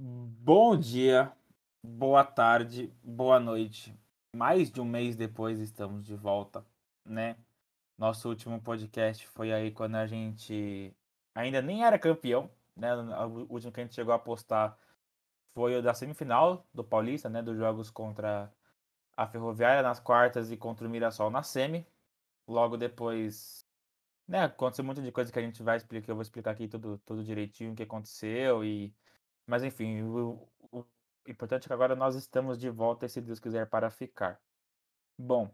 Bom dia, boa tarde, boa noite. Mais de um mês depois estamos de volta, né? Nosso último podcast foi aí quando a gente ainda nem era campeão, né? O último que a gente chegou a postar foi o da semifinal do Paulista, né? Dos jogos contra a Ferroviária nas quartas e contra o Mirassol na semi. Logo depois, né? Aconteceu muita de coisa que a gente vai explicar, eu vou explicar aqui tudo, tudo direitinho o que aconteceu e mas enfim, o, o importante é que agora nós estamos de volta, se Deus quiser, para ficar. Bom,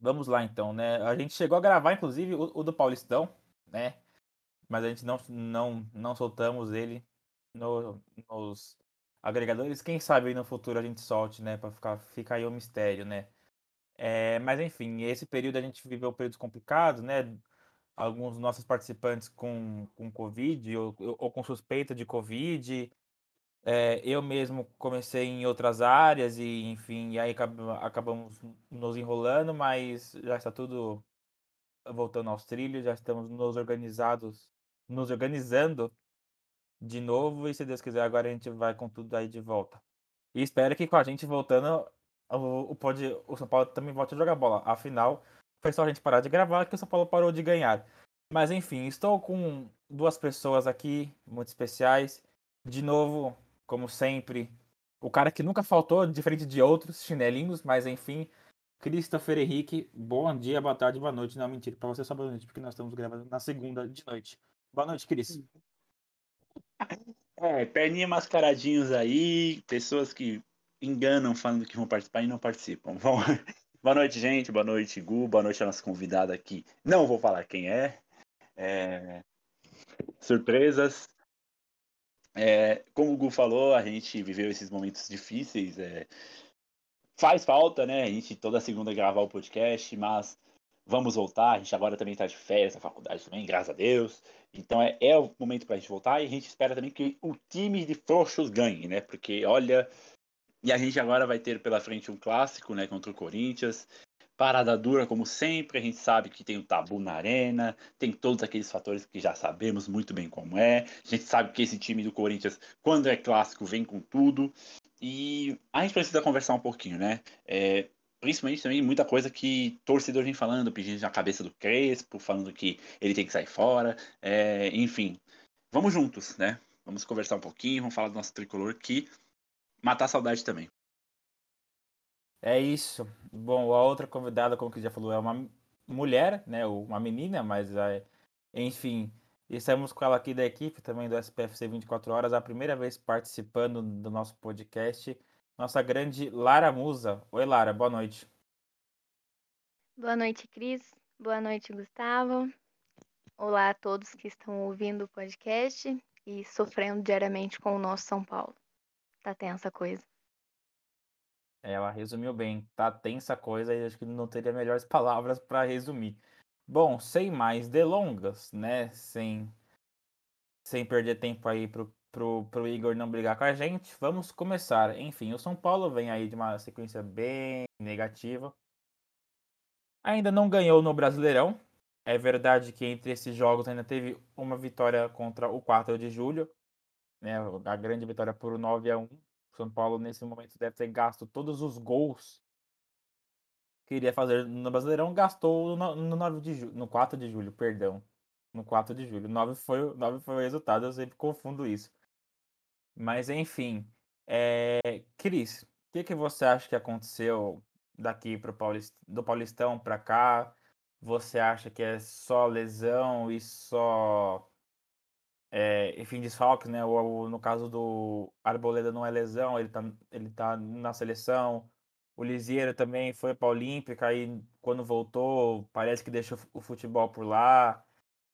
vamos lá então, né? A gente chegou a gravar, inclusive, o, o do Paulistão, né? Mas a gente não, não, não soltamos ele no, nos agregadores. Quem sabe aí no futuro a gente solte, né? Para ficar ficar aí o mistério, né? É, mas enfim, esse período a gente viveu períodos complicados, né? Alguns nossos participantes com, com Covid ou, ou com suspeita de Covid, é, eu mesmo comecei em outras áreas e, enfim, e aí acabamos nos enrolando, mas já está tudo voltando aos trilhos, já estamos nos organizados, nos organizando de novo e se Deus quiser agora a gente vai com tudo aí de volta. E espero que com a gente voltando o, o, pode, o São Paulo também volte a jogar bola. Afinal, foi só a gente parar de gravar que o São Paulo parou de ganhar. Mas enfim, estou com duas pessoas aqui muito especiais. De novo, como sempre, o cara que nunca faltou, diferente de outros chinelinhos, mas enfim, Christopher Henrique, bom dia, boa tarde, boa noite. Não, mentira, para você só boa noite, porque nós estamos gravando na segunda de noite. Boa noite, Cris. É, perninha mascaradinhos aí, pessoas que enganam falando que vão participar e não participam. Bom, boa noite, gente, boa noite, Gu, boa noite a nossa convidada aqui. Não vou falar quem é. é... Surpresas, é, como o Gu falou, a gente viveu esses momentos difíceis. É, faz falta, né? A gente toda segunda gravar o podcast, mas vamos voltar. A gente agora também está de férias na faculdade também, graças a Deus. Então é, é o momento para a gente voltar e a gente espera também que o time de frouxos ganhe, né? Porque olha. E a gente agora vai ter pela frente um clássico, né? Contra o Corinthians. Parada dura, como sempre, a gente sabe que tem o tabu na arena, tem todos aqueles fatores que já sabemos muito bem como é. A gente sabe que esse time do Corinthians, quando é clássico, vem com tudo. E a gente precisa conversar um pouquinho, né? É, principalmente também muita coisa que torcedor vem falando, pedindo na cabeça do Crespo, falando que ele tem que sair fora, é, enfim. Vamos juntos, né? Vamos conversar um pouquinho, vamos falar do nosso tricolor que matar a saudade também. É isso. Bom, a outra convidada, como que já falou, é uma mulher, né? Uma menina, mas é, enfim. Estamos com ela aqui da equipe também do SPFC 24 Horas, a primeira vez participando do nosso podcast. Nossa grande Lara Musa. Oi, Lara, boa noite. Boa noite, Cris. Boa noite, Gustavo. Olá a todos que estão ouvindo o podcast e sofrendo diariamente com o nosso São Paulo. Tá tensa coisa. Ela resumiu bem. Tá tensa coisa e acho que não teria melhores palavras para resumir. Bom, sem mais delongas, né? Sem, sem perder tempo aí pro, pro, pro Igor não brigar com a gente, vamos começar. Enfim, o São Paulo vem aí de uma sequência bem negativa. Ainda não ganhou no Brasileirão. É verdade que entre esses jogos ainda teve uma vitória contra o 4 de julho, né? A grande vitória por 9 a 1 são Paulo, nesse momento, deve ter gasto todos os gols que iria fazer no Brasileirão, gastou no, no 9 de julho, no 4 de julho, perdão. No 4 de julho. 9 foi, 9 foi o resultado, eu sempre confundo isso. Mas enfim. É... Cris, o que, que você acha que aconteceu daqui pro Paulist... do Paulistão para cá? Você acha que é só lesão e só é, enfim, desfalques, né? O, no caso do Arboleda não é lesão, ele tá, ele tá na seleção. O Lisieiro também foi para a Olímpica e quando voltou, parece que deixou o futebol por lá.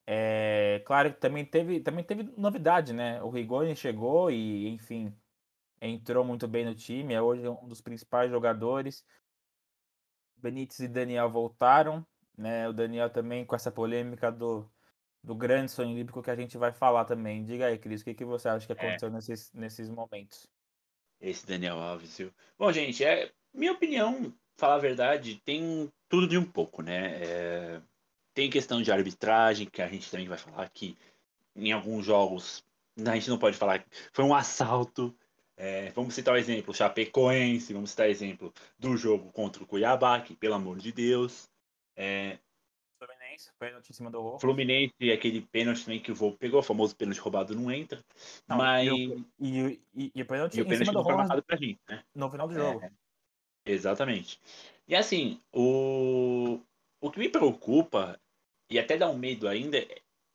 É, claro que também teve, também teve novidade, né? O Rigoni chegou e, enfim, entrou muito bem no time, é hoje um dos principais jogadores. Benítez e Daniel voltaram, né? O Daniel também com essa polêmica do do grande sonho olímpico que a gente vai falar também. Diga aí, Cris, o que, que você acha que é. aconteceu é. nesses, nesses momentos? Esse Daniel Alves, viu? Bom, gente, é minha opinião, falar a verdade, tem tudo de um pouco, né? É, tem questão de arbitragem, que a gente também vai falar que em alguns jogos a gente não pode falar que foi um assalto. É, vamos citar o exemplo Chapecoense, vamos citar o exemplo do jogo contra o Cuiabá, que, pelo amor de Deus. É, Fluminense, pênalti em cima do Volpe. Fluminense, aquele pênalti também que o Volpe pegou, o famoso pênalti roubado não entra. Não, mas... E o, e, e, o pênalti, e o pênalti não foi marcado pra gente, né? no final do jogo. É, exatamente. E assim, o, o que me preocupa, e até dá um medo ainda,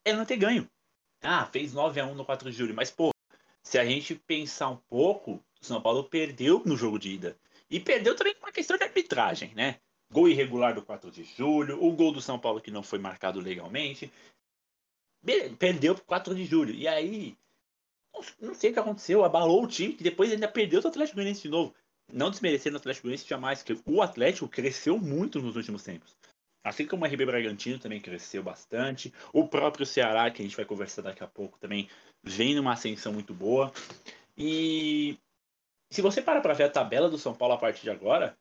é não ter ganho. Ah, fez 9 a 1 no 4 de julho, mas pô, se a gente pensar um pouco, o São Paulo perdeu no jogo de ida. E perdeu também com uma questão de arbitragem, né? Gol irregular do 4 de julho, o gol do São Paulo que não foi marcado legalmente. Perdeu pro 4 de julho. E aí, não sei o que aconteceu, abalou o time, que depois ainda perdeu o Atlético Goianiense de novo. Não desmerecendo o Atlético Goianiense jamais, porque o Atlético cresceu muito nos últimos tempos. Assim como o RB Bragantino também cresceu bastante. O próprio Ceará, que a gente vai conversar daqui a pouco, também vem numa ascensão muito boa. E se você para para ver a tabela do São Paulo a partir de agora,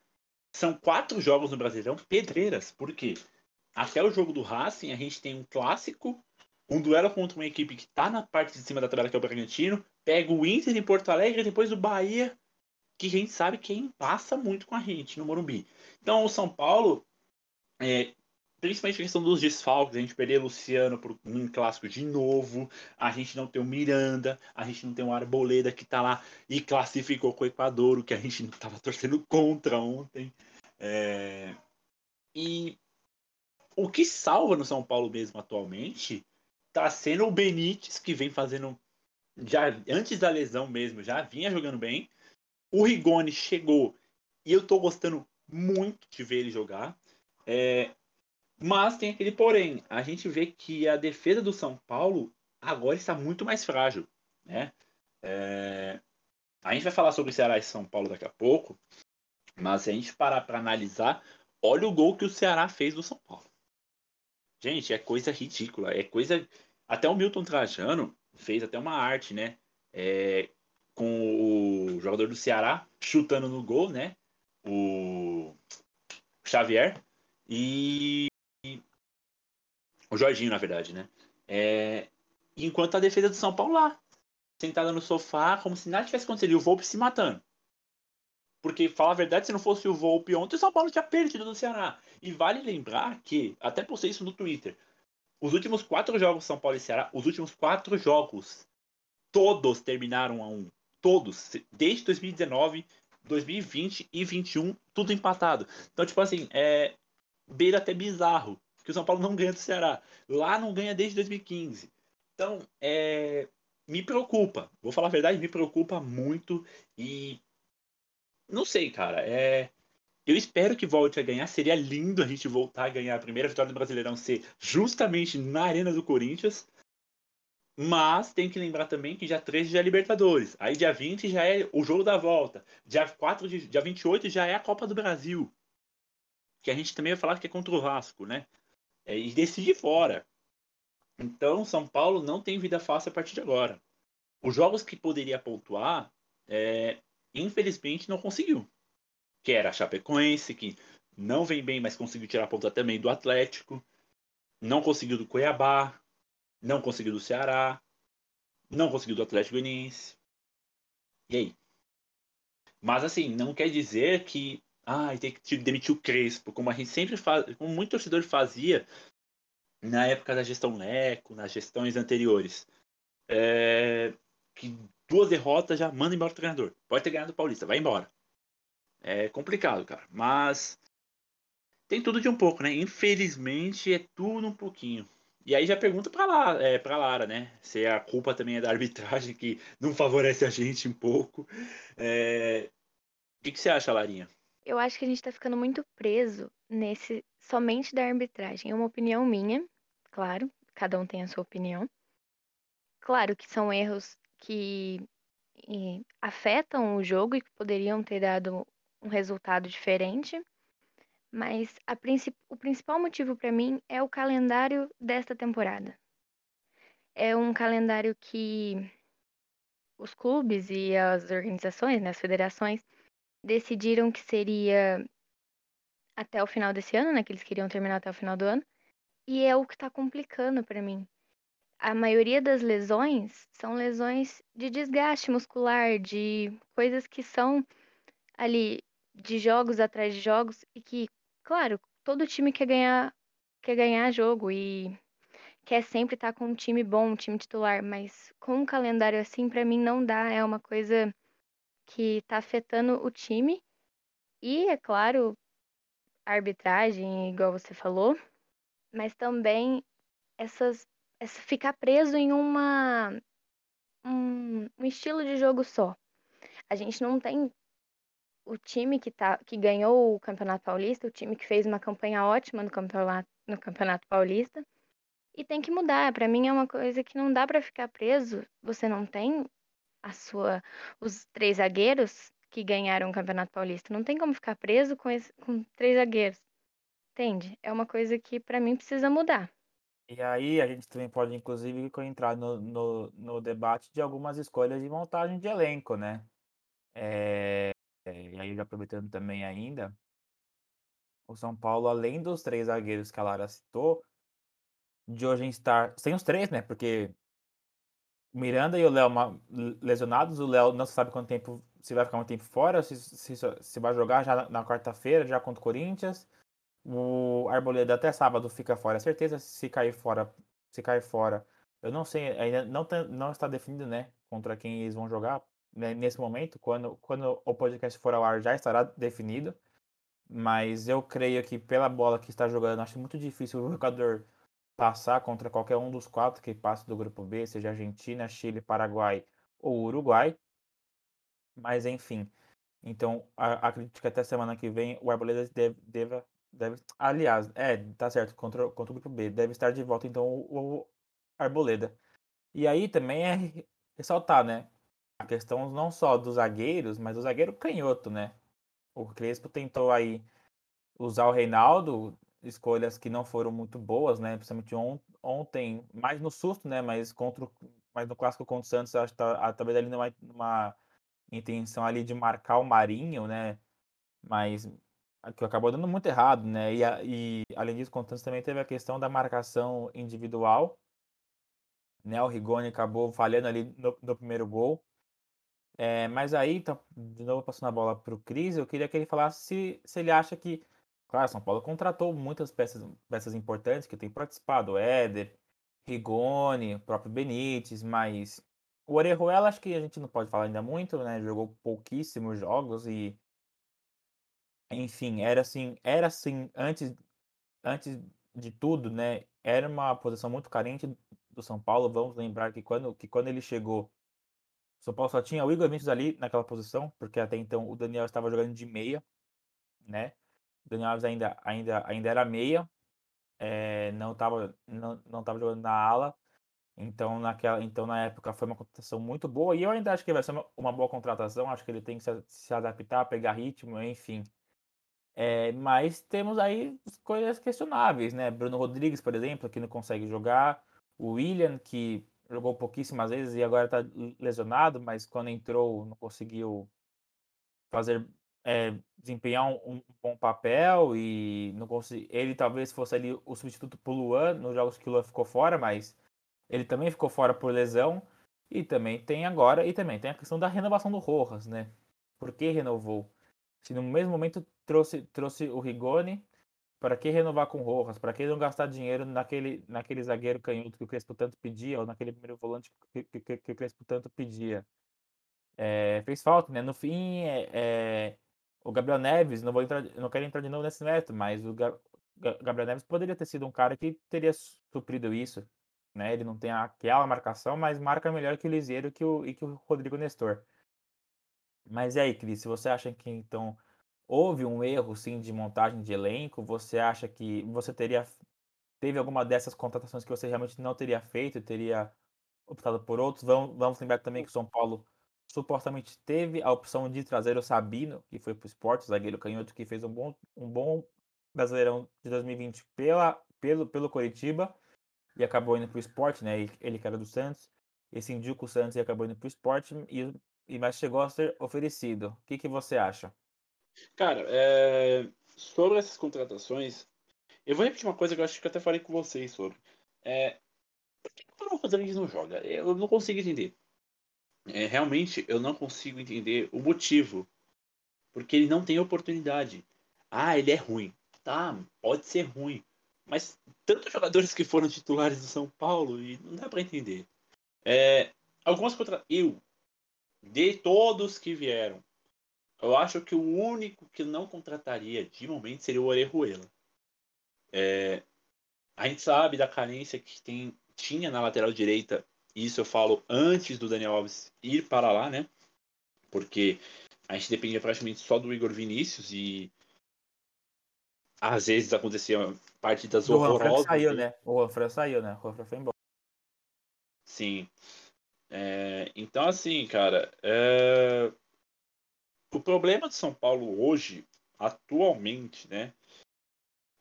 são quatro jogos no Brasileirão pedreiras. Por quê? Até o jogo do Racing, a gente tem um clássico, um duelo contra uma equipe que está na parte de cima da tabela, que é o Bragantino, pega o Inter em Porto Alegre depois o Bahia, que a gente sabe quem passa muito com a gente no Morumbi. Então, o São Paulo, é, principalmente a questão dos desfalques, a gente perder Luciano por um clássico de novo, a gente não tem o Miranda, a gente não tem o Arboleda que tá lá e classificou com o Equador, o que a gente tava torcendo contra ontem. É... E o que salva no São Paulo mesmo atualmente tá sendo o Benítez, que vem fazendo já antes da lesão mesmo, já vinha jogando bem. O Rigoni chegou e eu tô gostando muito de ver ele jogar. É, mas tem aquele porém. A gente vê que a defesa do São Paulo agora está muito mais frágil. Né? É... A gente vai falar sobre Ceará e São Paulo daqui a pouco. Mas se a gente parar para analisar, olha o gol que o Ceará fez do São Paulo. Gente, é coisa ridícula. É coisa. Até o Milton Trajano fez até uma arte, né? É... Com o jogador do Ceará chutando no gol, né? O Xavier. E o Jorginho, na verdade, né? É... Enquanto a defesa do São Paulo lá, sentada no sofá, como se nada tivesse acontecido, e o Volpe se matando. Porque, falar a verdade, se não fosse o Volpe ontem, o São Paulo tinha perdido do Ceará. E vale lembrar que, até postei isso no Twitter, os últimos quatro jogos São Paulo e Ceará, os últimos quatro jogos, todos terminaram a um. Todos. Desde 2019, 2020 e 2021, tudo empatado. Então, tipo assim, é beira até bizarro que o São Paulo não ganha do Ceará. Lá não ganha desde 2015. Então, é, me preocupa. Vou falar a verdade, me preocupa muito. E não sei, cara. É, eu espero que volte a ganhar. Seria lindo a gente voltar a ganhar a primeira vitória do Brasileirão ser justamente na Arena do Corinthians. Mas tem que lembrar também que dia 13 já é Libertadores. Aí dia 20 já é o jogo da volta. Dia 4 de, dia 28 já é a Copa do Brasil. Que a gente também vai falar que é contra o Vasco, né? É, e decide fora. Então, São Paulo não tem vida fácil a partir de agora. Os jogos que poderia pontuar, é, infelizmente, não conseguiu. Que era a Chapecoense, que não vem bem, mas conseguiu tirar ponta também do Atlético. Não conseguiu do Cuiabá. Não conseguiu do Ceará. Não conseguiu do Atlético Goianiense. E aí? Mas assim, não quer dizer que ah, tem que demitir o Crespo, como a gente sempre faz, como muito torcedor fazia na época da gestão Leco, nas gestões anteriores. É, que duas derrotas já manda embora o treinador. Pode ter ganhado o Paulista, vai embora. É complicado, cara. Mas tem tudo de um pouco, né? Infelizmente é tudo um pouquinho. E aí já pergunta para lá, é, para Lara, né? Se a culpa também é da arbitragem que não favorece a gente um pouco. É... O que, que você acha, Larinha? Eu acho que a gente está ficando muito preso nesse somente da arbitragem. É uma opinião minha, claro, cada um tem a sua opinião. Claro que são erros que afetam o jogo e que poderiam ter dado um resultado diferente, mas princip o principal motivo para mim é o calendário desta temporada. É um calendário que os clubes e as organizações, né, as federações, decidiram que seria até o final desse ano, né? Que eles queriam terminar até o final do ano. E é o que tá complicando para mim. a maioria das lesões são lesões de desgaste muscular, de coisas que são ali de jogos atrás de jogos e que, claro, todo time quer ganhar, quer ganhar jogo e quer sempre estar com um time bom, um time titular, mas com um calendário assim, para mim não dá, é uma coisa que tá afetando o time. E, é claro, arbitragem, igual você falou, mas também essas, essa ficar preso em uma um, um estilo de jogo só. A gente não tem o time que, tá, que ganhou o Campeonato Paulista, o time que fez uma campanha ótima no Campeonato, no campeonato Paulista, e tem que mudar. Para mim é uma coisa que não dá para ficar preso. Você não tem a sua os três zagueiros que ganharam o Campeonato Paulista. Não tem como ficar preso com, esse, com três zagueiros. Entende? É uma coisa que para mim precisa mudar. E aí a gente também pode, inclusive, entrar no, no, no debate de algumas escolhas de montagem de elenco, né? É, e aí, aproveitando também ainda, o São Paulo, além dos três zagueiros que a Lara citou, de hoje estar sem os três, né? Porque Miranda e o Léo lesionados, o Léo não sabe quanto tempo, se vai ficar um tempo fora, se, se, se vai jogar já na, na quarta-feira, já contra o Corinthians. O Arboleda até sábado fica fora, certeza se cair fora, se cair fora. Eu não sei, ainda não, não está definido, né, contra quem eles vão jogar né, nesse momento. Quando, quando o podcast for ao ar já estará definido. Mas eu creio que pela bola que está jogando, acho muito difícil o jogador passar contra qualquer um dos quatro que passa do grupo B, seja Argentina, Chile, Paraguai ou Uruguai. Mas enfim. Então, acredito que até semana que vem o Arboleda deve, deve, deve. Aliás, é, tá certo, contra, contra o grupo B. Deve estar de volta, então, o, o Arboleda. E aí também é ressaltar, né? A questão não só dos zagueiros, mas do zagueiro canhoto, né? O Crespo tentou aí usar o Reinaldo, escolhas que não foram muito boas, né? Principalmente on, ontem, mais no susto, né? Mas contra, mas no clássico contra o Santos, acho que tá, talvez ali numa, numa intenção ali de marcar o Marinho, né? Mas que acabou dando muito errado, né? E, e além disso, o Santos também teve a questão da marcação individual, né? O Rigoni acabou falhando ali no, no primeiro gol. É, mas aí, tá, de novo passando a bola para o Cris, eu queria que ele falasse se, se ele acha que Claro, São Paulo contratou muitas peças, peças importantes que têm participado, Éder, Rigoni, o próprio Benítez, mas o Orejuela acho que a gente não pode falar ainda muito, né? Jogou pouquíssimos jogos e enfim, era assim, era assim antes antes de tudo, né? Era uma posição muito carente do São Paulo. Vamos lembrar que quando que quando ele chegou, o São Paulo só tinha o Igor Vinícius ali naquela posição, porque até então o Daniel estava jogando de meia, né? Daniel Alves ainda, ainda, ainda era meia, é, não estava não, não tava jogando na ala. Então, naquela, então, na época, foi uma contratação muito boa. E eu ainda acho que vai ser uma, uma boa contratação. Acho que ele tem que se, se adaptar, pegar ritmo, enfim. É, mas temos aí coisas questionáveis, né? Bruno Rodrigues, por exemplo, que não consegue jogar. O William, que jogou pouquíssimas vezes e agora está lesionado, mas quando entrou não conseguiu fazer é, desempenhar um, um, bom papel e não consegui, ele talvez fosse ali o substituto pro Luan nos jogos que o Luan ficou fora, mas ele também ficou fora por lesão e também tem agora e também tem a questão da renovação do Rojas, né? Por que renovou? Se no mesmo momento trouxe trouxe o Rigoni, para que renovar com o Rojas? Para que não gastar dinheiro naquele naquele zagueiro canhoto que o Crespo tanto pedia ou naquele primeiro volante que, que, que o Crespo tanto pedia? É, fez falta, né? No fim, é, é o Gabriel Neves, não vou entrar, não quero entrar de novo nesse método, mas o Gabriel Neves poderia ter sido um cara que teria suprido isso, né? Ele não tem aquela marcação, mas marca melhor que o Liseiro que o, e que o Rodrigo Nestor. Mas e aí, Cris, se você acha que então houve um erro sim de montagem de elenco, você acha que você teria teve alguma dessas contratações que você realmente não teria feito, teria optado por outros? Vamos, vamos lembrar também que o São Paulo supostamente teve a opção de trazer o Sabino, que foi para o esporte, zagueiro canhoto, que fez um bom, um bom Brasileirão de 2020 pela, pelo, pelo Coritiba e acabou indo para o esporte, né? Ele que era do Santos, esse indica o Santos e acabou indo para o esporte, e, e, mas chegou a ser oferecido. O que, que você acha? Cara, é... sobre essas contratações, eu vou repetir uma coisa que eu acho que eu até falei com vocês sobre. É... por que o Rodrigues não joga? Eu não consigo entender. É, realmente, eu não consigo entender o motivo. Porque ele não tem oportunidade. Ah, ele é ruim. Tá, pode ser ruim. Mas tantos jogadores que foram titulares do São Paulo e não dá para entender. É, algumas contra. Eu, de todos que vieram, eu acho que o único que não contrataria de momento seria o Orejuela. É, a gente sabe da carência que tem, tinha na lateral direita, isso eu falo antes do Daniel Alves ir para lá, né? Porque a gente dependia praticamente só do Igor Vinícius e às vezes acontecia partidas O Juan horrorosas. saiu, né? O Juan saiu, né? O Juan foi embora. Sim. É, então, assim, cara, é, o problema de São Paulo hoje, atualmente, né,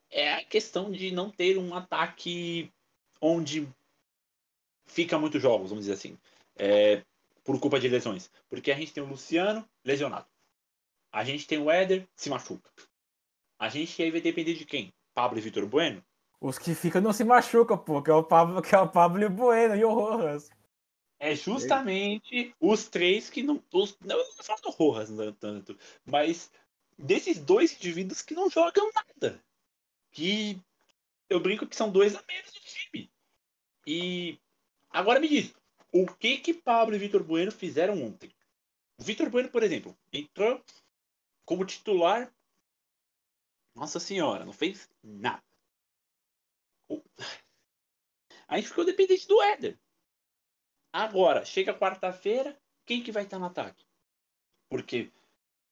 é a questão de não ter um ataque onde fica muitos jogos, vamos dizer assim, é, por culpa de lesões. Porque a gente tem o Luciano lesionado. A gente tem o Éder se machuca. A gente aí vai depender de quem? Pablo e Vitor Bueno? Os que ficam não se machucam, pô, que é o Pablo, que é o Pablo e o Bueno e o Rojas. É justamente os três que não. Os, não falo do Rojas não tanto, mas desses dois indivíduos que não jogam nada. Que eu brinco que são dois a menos do time. E agora me diz, o que que Pablo e Vitor Bueno fizeram ontem? O Vitor Bueno, por exemplo, entrou como titular. Nossa senhora, não fez nada. A gente ficou dependente do Éder. Agora, chega quarta-feira, quem que vai estar no ataque? Porque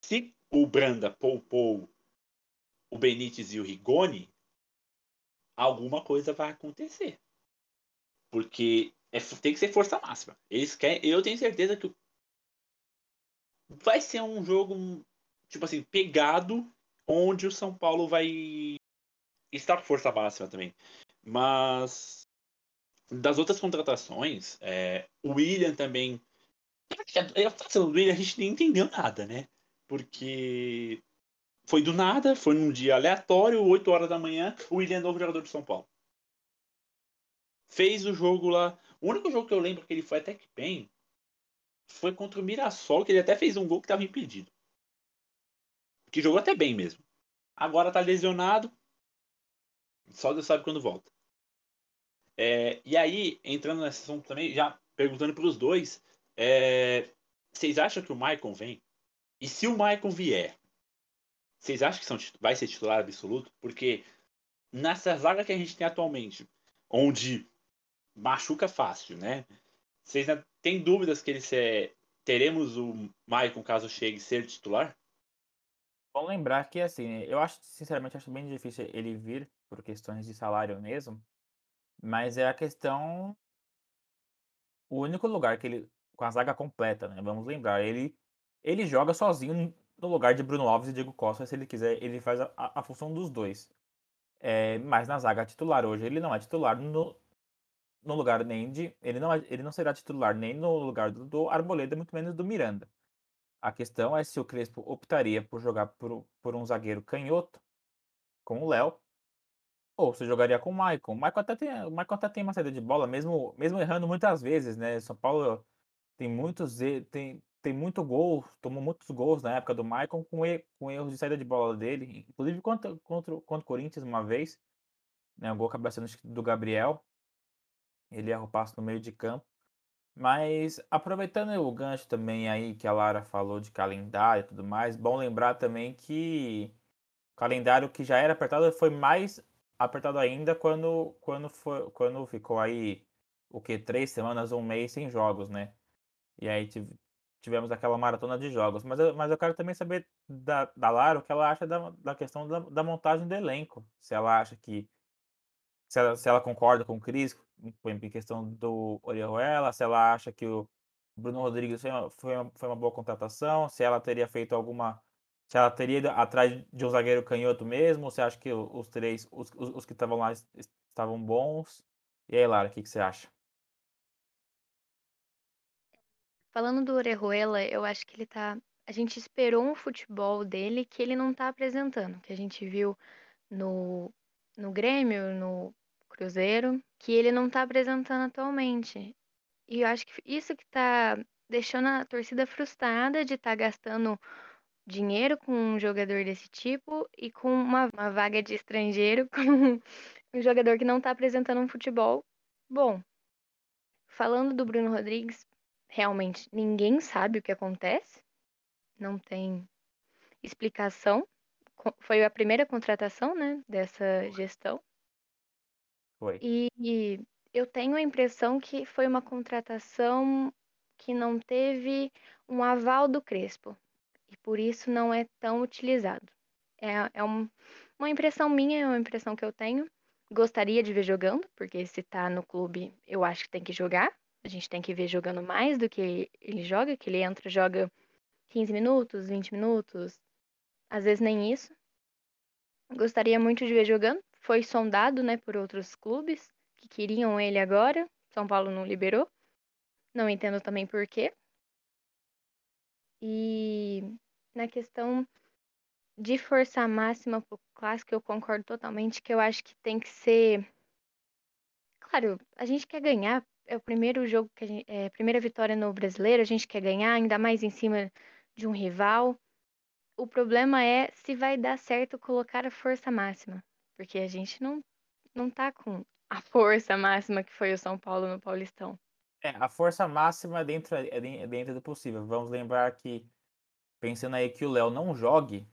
se o Branda poupou o Benítez e o Rigoni, alguma coisa vai acontecer. Porque é, tem que ser força máxima. Eles querem, eu tenho certeza que vai ser um jogo, tipo assim, pegado, onde o São Paulo vai estar força máxima também. Mas das outras contratações, é, o William também. A do William a gente nem entendeu nada, né? Porque foi do nada, foi num dia aleatório, 8 horas da manhã, o William é novo jogador de São Paulo. Fez o jogo lá. O único jogo que eu lembro que ele foi até que bem foi contra o Mirassol, que ele até fez um gol que estava impedido. Que jogou até bem mesmo. Agora tá lesionado. Só Deus sabe quando volta. É, e aí, entrando nesse assunto também, já perguntando para os dois, é, vocês acham que o Maicon vem? E se o Maicon vier, vocês acham que são, vai ser titular absoluto? Porque nessa zaga que a gente tem atualmente, onde machuca fácil, né? Vocês ainda têm dúvidas que ele se, teremos o Maicon caso chegue ser titular? Bom lembrar que, assim, eu acho, sinceramente, acho bem difícil ele vir por questões de salário mesmo. Mas é a questão. O único lugar que ele. Com a zaga completa, né? Vamos lembrar. Ele, ele joga sozinho no lugar de Bruno Alves e Diego Costa. Se ele quiser, ele faz a, a- a função dos dois. É, mas na zaga titular hoje, ele não é titular no, no lugar nem de. Ele não, é- ele não será titular nem no lugar do, do Arboleda, muito menos do Miranda. A questão é se o Crespo optaria por jogar por, por um zagueiro canhoto com o Léo ou se jogaria com o Maicon. O Maicon até tem, o Maicon até tem uma saída de bola, mesmo, mesmo errando muitas vezes, né? São Paulo tem muitos tem, tem muito gol, tomou muitos gols na época do Maicon com, com erros de saída de bola dele, inclusive contra, contra, contra o Corinthians uma vez, né? O gol que do Gabriel. Ele erra o passo no meio de campo. Mas aproveitando o gancho também aí que a Lara falou de calendário e tudo mais, bom lembrar também que o calendário que já era apertado foi mais apertado ainda quando, quando, foi, quando ficou aí o que? Três semanas, um mês sem jogos, né? E aí tive- tivemos aquela maratona de jogos. Mas eu, mas eu quero também saber da, da Lara o que ela acha da, da questão da, da montagem do elenco. Se ela acha que se ela, se ela concorda com o Cris em em questão do Orejuela, se ela acha que o Bruno Rodrigues foi uma, foi uma, foi uma boa contratação, se ela teria feito alguma. Se ela teria ido atrás de um zagueiro canhoto mesmo, ou você acha que os três, os, os, que estavam lá es- estavam bons? E aí, Lara, o que, que você acha? Falando do Orejuela, eu acho que ele tá. A gente esperou um futebol dele que ele não tá apresentando, que a gente viu no, no Grêmio, no Cruzeiro, que ele não tá apresentando atualmente. E eu acho que isso que tá deixando a torcida frustrada de estar tá gastando dinheiro com um jogador desse tipo e com uma, uma vaga de estrangeiro com um jogador que não tá apresentando um futebol bom. Falando do Bruno Rodrigues, realmente ninguém sabe o que acontece. Não tem explicação. Foi a primeira contratação, né, dessa gestão. Foi. E, e eu tenho a impressão que foi uma contratação que não teve um aval do Crespo. E por isso não é tão utilizado. É, é um, uma impressão minha, é uma impressão que eu tenho. Gostaria de ver jogando, porque se tá no clube, eu acho que tem que jogar. A gente tem que ver jogando mais do que ele joga, que ele entra, joga 15 minutos, 20 minutos, às vezes nem isso. Gostaria muito de ver jogando. Foi sondado, né, por outros clubes que queriam ele agora. São Paulo não liberou. Não entendo também por quê. E na questão de força máxima pro clássico, eu concordo totalmente que eu acho que tem que ser. Claro, a gente quer ganhar. É o primeiro jogo que a gente, é a primeira vitória no brasileiro, a gente quer ganhar, ainda mais em cima de um rival. O problema é se vai dar certo colocar a força máxima, porque a gente não não tá com a força máxima que foi o São Paulo no Paulistão. É, a força máxima é dentro, é dentro do possível. Vamos lembrar que, pensando aí que o Léo não jogue,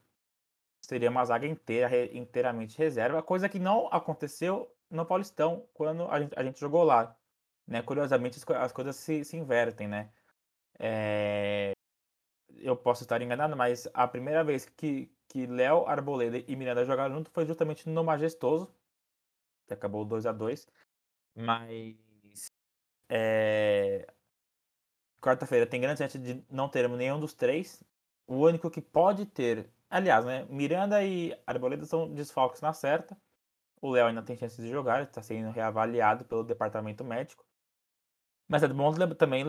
seria uma zaga inteira, inteiramente reserva, coisa que não aconteceu no Paulistão, quando a gente, a gente jogou lá. Né? Curiosamente, as, as coisas se, se, invertem, né? É... Eu posso estar enganado, mas a primeira vez que, que Léo, Arboleda e Miranda jogaram junto foi justamente no Majestoso, que acabou 2 a 2 Mas é... Quarta-feira tem grande chance de não termos nenhum dos três. O único que pode ter. Aliás, né? Miranda e Arboleda são desfalques na certa. O Léo ainda tem chance de jogar, está sendo reavaliado pelo departamento médico. Mas é bom também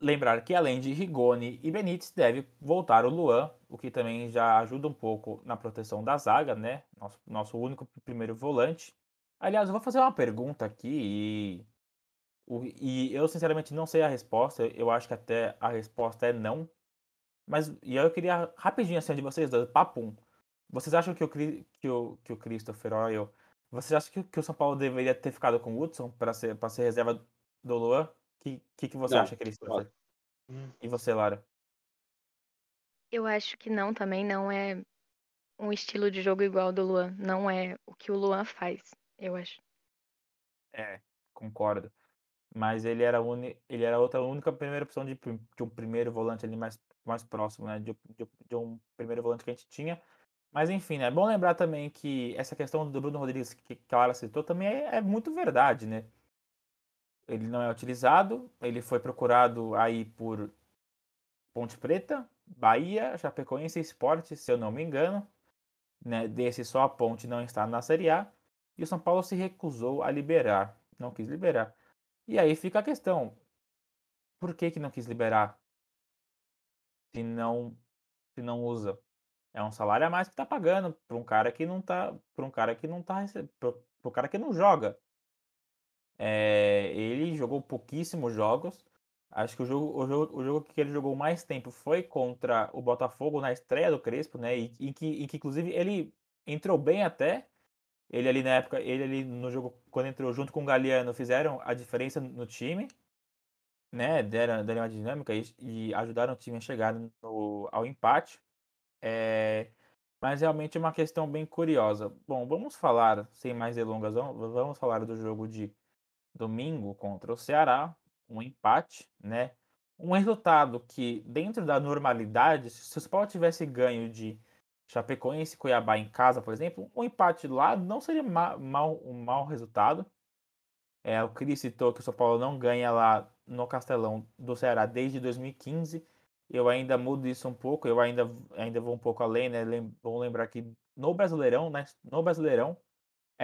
lembrar que além de Rigoni e Benítez, deve voltar o Luan, o que também já ajuda um pouco na proteção da zaga, né? Nosso, nosso único primeiro volante. Aliás, eu vou fazer uma pergunta aqui e e eu, sinceramente, não sei a resposta. Eu acho que até a resposta é não. Mas e eu queria rapidinho assim de vocês dois, papum. Vocês acham que o, que o, que o Christopher Oil. Vocês acham que, que o São Paulo deveria ter ficado com o Hudson para ser, ser reserva do Luan? O que, que, que você não, acha que ele fazer? E você, Lara? Eu acho que não também. Não é um estilo de jogo igual ao do Luan. Não é o que o Luan faz, eu acho. É, concordo mas ele era, uni, ele era outra única primeira opção de, de um primeiro volante ali mais, mais próximo, né? De, de, de, um primeiro volante que a gente tinha. Mas enfim, né? É bom lembrar também que essa questão do Bruno Rodrigues que, que a Lara citou também é, é, muito verdade, né? Ele não é utilizado, ele foi procurado aí por Ponte Preta, Bahia, Chapecoense e Sport, se eu não me engano. Né? Desse só a Ponte não está na Série A. E o São Paulo se recusou a liberar, não quis liberar. E aí fica a questão: por que, que não quis liberar? Se não, se não usa. É um salário a mais que tá pagando para um cara que não tá. Para um cara que não tá para o cara que não joga. É, ele jogou pouquíssimos jogos. Acho que o jogo, o, jogo, o jogo que ele jogou mais tempo foi contra o Botafogo na estreia do Crespo, né? E, e, que, e que inclusive ele entrou bem até, ele ali na época, ele ali no jogo, quando entrou junto com o Galeano, fizeram a diferença no time, né? Deram, deram uma dinâmica e, e ajudaram o time a chegar no, ao empate. É, mas realmente é uma questão bem curiosa. Bom, vamos falar, sem mais delongas, vamos, vamos falar do jogo de domingo contra o Ceará, um empate, né? Um resultado que, dentro da normalidade, se o Sport tivesse ganho de Chapecoense e Cuiabá em casa, por exemplo, um empate lá não seria ma mal, um mau resultado. É, o Cris citou que o São Paulo não ganha lá no Castelão do Ceará desde 2015. Eu ainda mudo isso um pouco, eu ainda, ainda vou um pouco além, né? Lem vamos lembrar que no Brasileirão, né? No Brasileirão,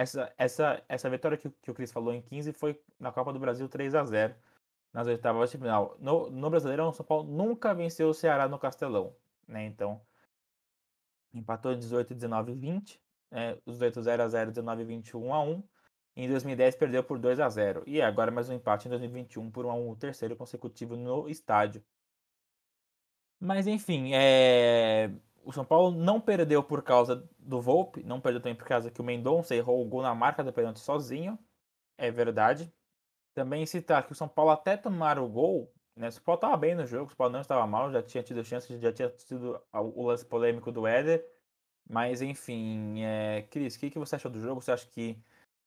essa, essa, essa vitória que, que o Cris falou em 15 foi na Copa do Brasil 3 a 0 nas oitavas de final. No, no Brasileirão, o São Paulo nunca venceu o Ceará no Castelão, né? Então, Empatou 18, 19 20. É, os 8 0 a 0, 19 20, 1 a 1. Em 2010 perdeu por 2 a 0 e agora mais um empate em 2021 por um, um terceiro consecutivo no estádio. Mas enfim, é... o São Paulo não perdeu por causa do Volpe, não perdeu também por causa que o Mendonça errou o gol na marca do pênalti sozinho, é verdade. Também citar que o São Paulo até tomar o gol, né? O São Paulo estava bem no jogo, o São Paulo não estava mal, já tinha tido chance, já tinha tido o lance polêmico do Éder. Mas enfim, é... Cris, o que, que você achou do jogo? Você acha que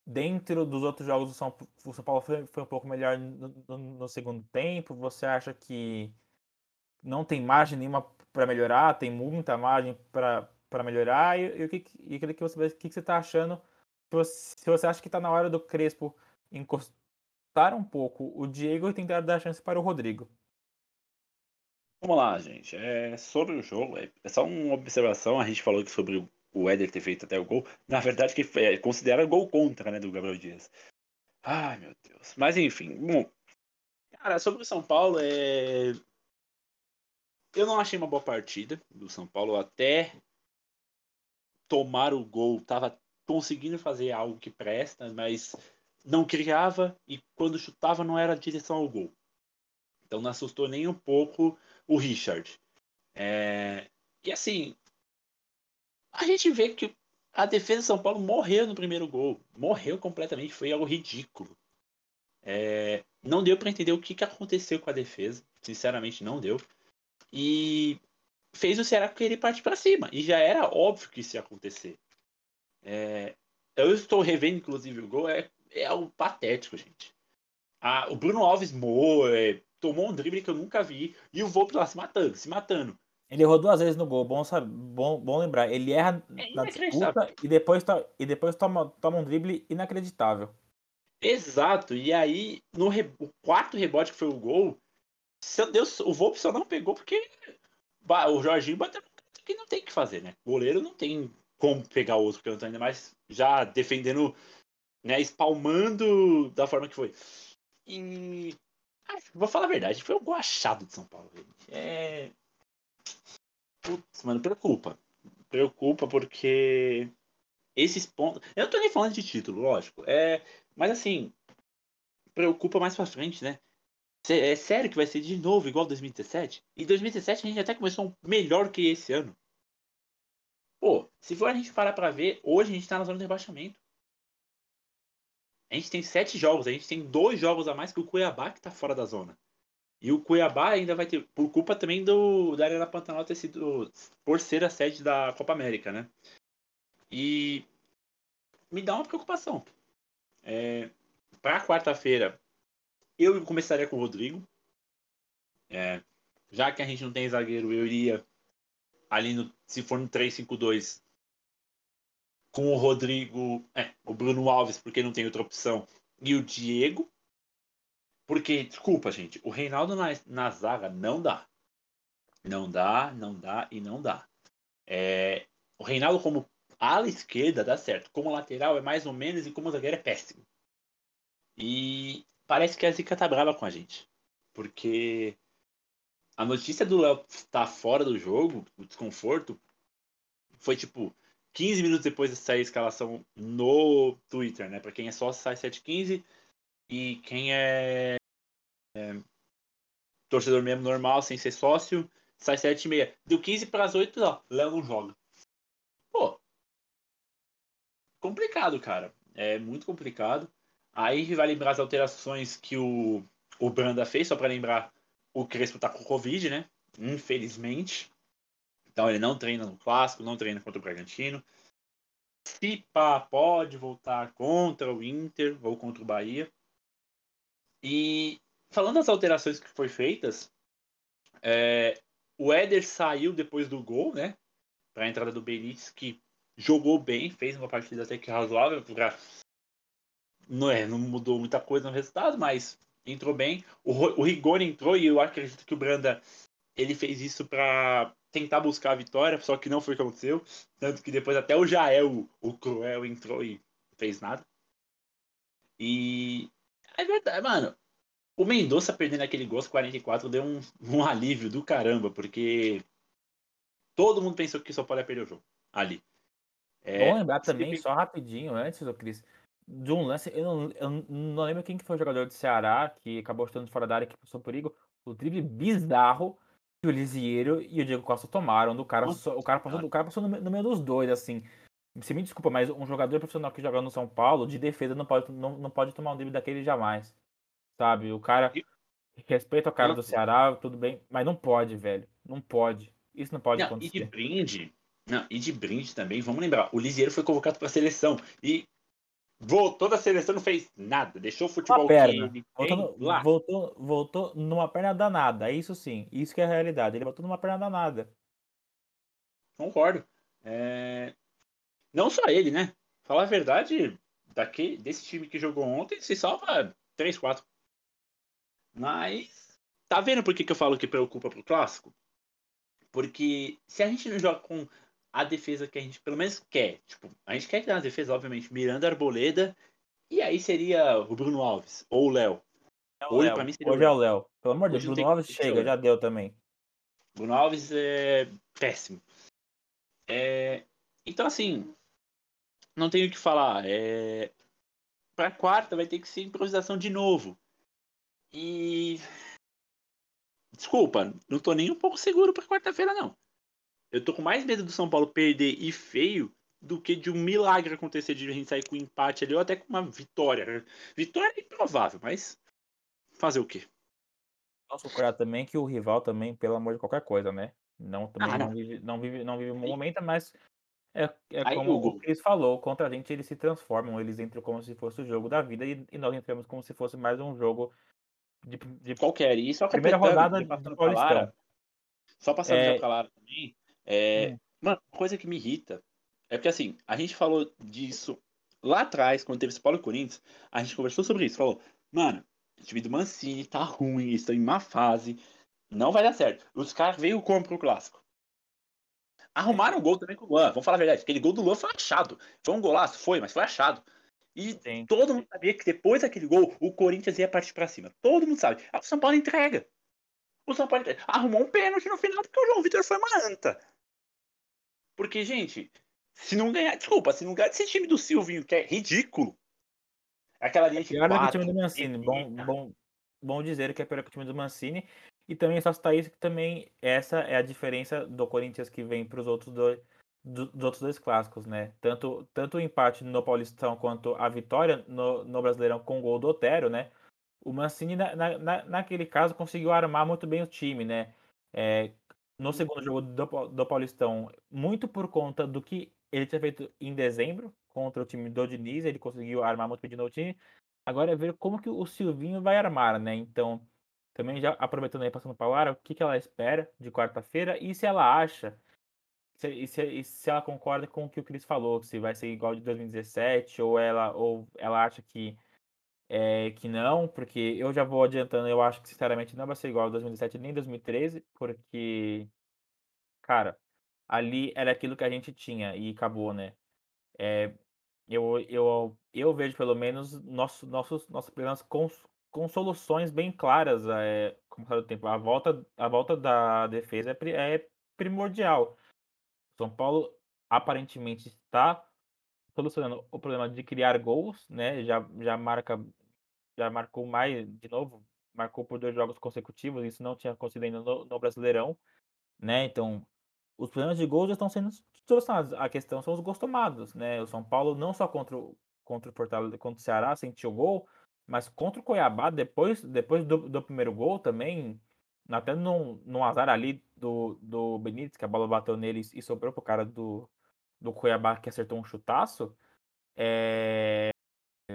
dentro dos outros jogos do São, o São Paulo foi, foi um pouco melhor no, no, no, segundo tempo? Você acha que não tem margem nenhuma para melhorar? Tem muita margem para melhorar? E, o que, e que você, que, que você está achando? Se você acha que está na hora do Crespo encostar um pouco o Diego e tentar dar chance para o Rodrigo? Vamos lá, gente. É, sobre o jogo, é, é só uma observação. A gente falou sobre o Éder ter feito até o gol. Na verdade, que é, considera gol contra, né, do Gabriel Dias. Ai, meu Deus. Mas enfim, bom. Cara, sobre o São Paulo, é... eu não achei uma boa partida do São Paulo até tomar o gol. Tava conseguindo fazer algo que presta, mas não criava e quando chutava não era direção ao gol. Então não assustou nem um pouco o Richard. É... E assim, a gente vê que a defesa de São Paulo morreu no primeiro gol. Morreu completamente, foi algo ridículo. É, não deu para entender o que, que aconteceu com a defesa. Sinceramente, não deu. E fez o Ceará querer partir para cima. E já era óbvio que isso ia acontecer. É, eu estou revendo, inclusive, o gol. É, é algo patético, gente. Ah, o Bruno Alves morreu, é, tomou um drible que eu nunca vi. E o Volpe lá se matando, se matando. Ele errou duas vezes no gol, bom, bom, bom lembrar. Ele erra é na disputa e depois, e depois toma, toma um drible inacreditável. Exato, e aí no re, o quarto rebote que foi o gol, seu Deus, o Volpe só não pegou porque o Jorginho bateu que não tem o que fazer, né? O goleiro não tem como pegar outro canto, ainda mais já defendendo, né, espalmando da forma que foi. E ah, vou falar a verdade, foi um gol de São Paulo. Gente. É, Putz, mano, preocupa. Preocupa porque esses pontos. Eu não tô nem falando de título, lógico. É, mas assim, preocupa mais pra frente, né? É sério que vai ser de novo igual 2017? E 2017 a gente até começou melhor que esse ano. Pô, se for a gente parar pra ver, hoje a gente tá na zona de rebaixamento. A gente tem sete jogos, a gente tem dois jogos a mais que o Cuiabá que tá fora da zona. E o Cuiabá ainda vai ter, por culpa também do da Arena Pantanal ter sido, por ser a sede da Copa América, né? E me dá uma preocupação. É, Para quarta-feira, eu começaria com o Rodrigo. É, já que a gente não tem zagueiro, eu iria ali no, se for no 3-5-2 com o Rodrigo, é, o Bruno Alves, porque não tem outra opção, e o Diego. Porque, desculpa, gente, o Reinaldo na, na zaga não dá. Não dá, não dá e não dá. É, o Reinaldo como ala esquerda dá certo. Como lateral é mais ou menos e como zagueiro é péssimo. E parece que a Zica tá brava com a gente. Porque a notícia do Léo estar tá fora do jogo, o desconforto, foi tipo 15 minutos depois de sair a escalação no Twitter, né? Para quem é só sai 715 e quem é, é, torcedor mesmo normal, sem ser sócio, sai 7 e meia. Deu 15 para as 8, ó, Léo não joga. Pô, complicado, cara. É muito complicado. Aí vai lembrar as alterações que o, o Branda fez, só para lembrar, o Crespo tá com Covid, né? Infelizmente. Então ele não treina no clássico, não treina contra o Bragantino. Se pode voltar contra o Inter ou contra o Bahia. E falando das alterações que foram feitas, é, o Éder saiu depois do gol, né? Para a entrada do Benítez, que jogou bem, fez uma partida até que razoável. Pra... Não, é, não mudou muita coisa no resultado, mas entrou bem. O, o Rigoni entrou e eu acredito que o Branda ele fez isso para tentar buscar a vitória, só que não foi o que aconteceu. Tanto que depois até o Jael, o Cruel, entrou e fez nada. E é verdade, mano. O Mendonça perdendo aquele gol 44 deu um, um alívio do caramba, porque todo mundo pensou que só pode perder o jogo ali. É, Bom lembrar também, só rapidinho, antes, do Cris, de um lance, eu não, eu não lembro quem que foi o jogador do Ceará que acabou estando fora da área que passou perigo. O drible bizarro que o Lisieiro e o Diego Costa tomaram do cara. Nossa, o cara passou, o cara passou no, no meio dos dois, assim. Você me desculpa, mas um jogador profissional que joga no São Paulo, de defesa, não pode, não, não pode tomar um drible daquele jamais. Sabe? O cara. Respeita o cara do Ceará, tudo bem, mas não pode, velho. Não pode. Isso não pode Não, e acontecer. de brinde, não, e de brinde também, vamos lembrar, o Lisieiro foi convocado para a seleção e voltou da seleção, não fez nada, deixou o futebol perna. ele Voltou, no- lá. voltou, voltou numa perna danada. É isso sim. Isso que é a realidade. Ele voltou numa perna danada. Concordo. É, Não só ele, né? Falar a verdade, daquele, desse time que jogou ontem, se salva 3, 4. Mas, tá vendo por que, que eu falo que preocupa pro clássico? Porque se a gente não joga com a defesa que a gente pelo menos quer, tipo, a gente quer que tenha uma defesa, obviamente, Miranda, Arboleda, e aí seria o Bruno Alves, ou o Léo. É o Hoje, Léo. mim, seria o Hoje é o Léo. Pelo amor de Deus, Hoje Bruno tem Alves chega, já deu também. Bruno Alves é péssimo. É, Então, assim, não tenho o que falar. É... Pra quarta vai ter que ser improvisação de novo. E. Desculpa, não tô nem um pouco seguro pra quarta-feira, não. Eu tô com mais medo do São Paulo perder e feio do que de um milagre acontecer de a gente sair com um empate ali ou até com uma vitória. Vitória é improvável, mas fazer o quê? Posso procurar também que o rival também, pelo amor de qualquer coisa, né? Não, também Ah, não. não. vive, não vive, não vive um momento, mas é, é Aí, como Hugo. o Cris falou, contra a gente eles se transformam, eles entram como se fosse o jogo da vida e, e nós entramos como se fosse mais um jogo de, de Qualquer. E só primeira rodada Lara, Paulistão. Só passando É. já pra Lara também. É, Hum. Mano, coisa que me irrita é porque assim, a gente falou disso lá atrás, quando teve São Paulo e Corinthians, a gente conversou sobre isso. Falou, mano, o time do Mancini tá ruim, estão em má fase, não vai dar certo. Os caras veio como pro clássico. Arrumaram o gol também com o Luan, vamos falar a verdade. Aquele gol do Luan foi achado. Foi um golaço? Foi, mas foi achado. E Sim. todo mundo sabia que depois daquele gol, o Corinthians ia partir pra cima. Todo mundo sabe. Ah, o São Paulo entrega. O São Paulo entrega. arrumou um pênalti no final porque o João Vitor foi uma anta. Porque, gente, se não ganhar, desculpa, se não ganhar desse time do Silvinho, que é ridículo. Aquela linha de Pior do que o quatro, time do Mancini. Bom, bom, bom dizer que é pior que o time do Mancini. E também só citar isso que também essa é a diferença do Corinthians que vem para os outros dois, do- dos outros dois clássicos, né? Tanto, tanto o empate no Paulistão quanto a vitória no, no Brasileirão com o gol do Otero, né? O Mancini, na, na- naquele caso, conseguiu armar muito bem o time, né? É, no segundo jogo do, do Paulistão, muito por conta do que ele tinha feito em dezembro contra o time do Diniz, ele conseguiu armar muito bem de novo o time. Agora é ver como que o Silvinho vai armar, né? Então, também já aproveitando aí, passando para Lara, o que, que ela espera de quarta-feira e se ela acha, se, e se, se ela concorda com o que o Cris falou, se vai ser igual de 2017 ou ela, ou ela acha que, é, que não, porque eu já vou adiantando, eu acho que sinceramente não vai ser igual a 2017 nem 2013, porque, cara, ali era aquilo que a gente tinha e acabou, né? É, eu, eu, eu vejo pelo menos nosso, nossos, nossos problemas com, com soluções bem claras é, com o passar do tempo. A volta, a volta da defesa é, é primordial. São Paulo aparentemente está solucionando o problema de criar gols, né? Já, já marca, já marcou mais de novo, marcou por dois jogos consecutivos, isso não tinha acontecido ainda no, no Brasileirão, né? Então, os problemas de gols já estão sendo solucionados. A questão são os gols tomados, né? O São Paulo não só contra o, contra o Fortaleza, contra o Ceará sentiu gol, mas contra o Cuiabá, depois, depois do, do primeiro gol também, até num, num azar ali do, do Benítez, que a bola bateu nele e sobrou pro cara do, do Cuiabá que acertou um chutaço, é...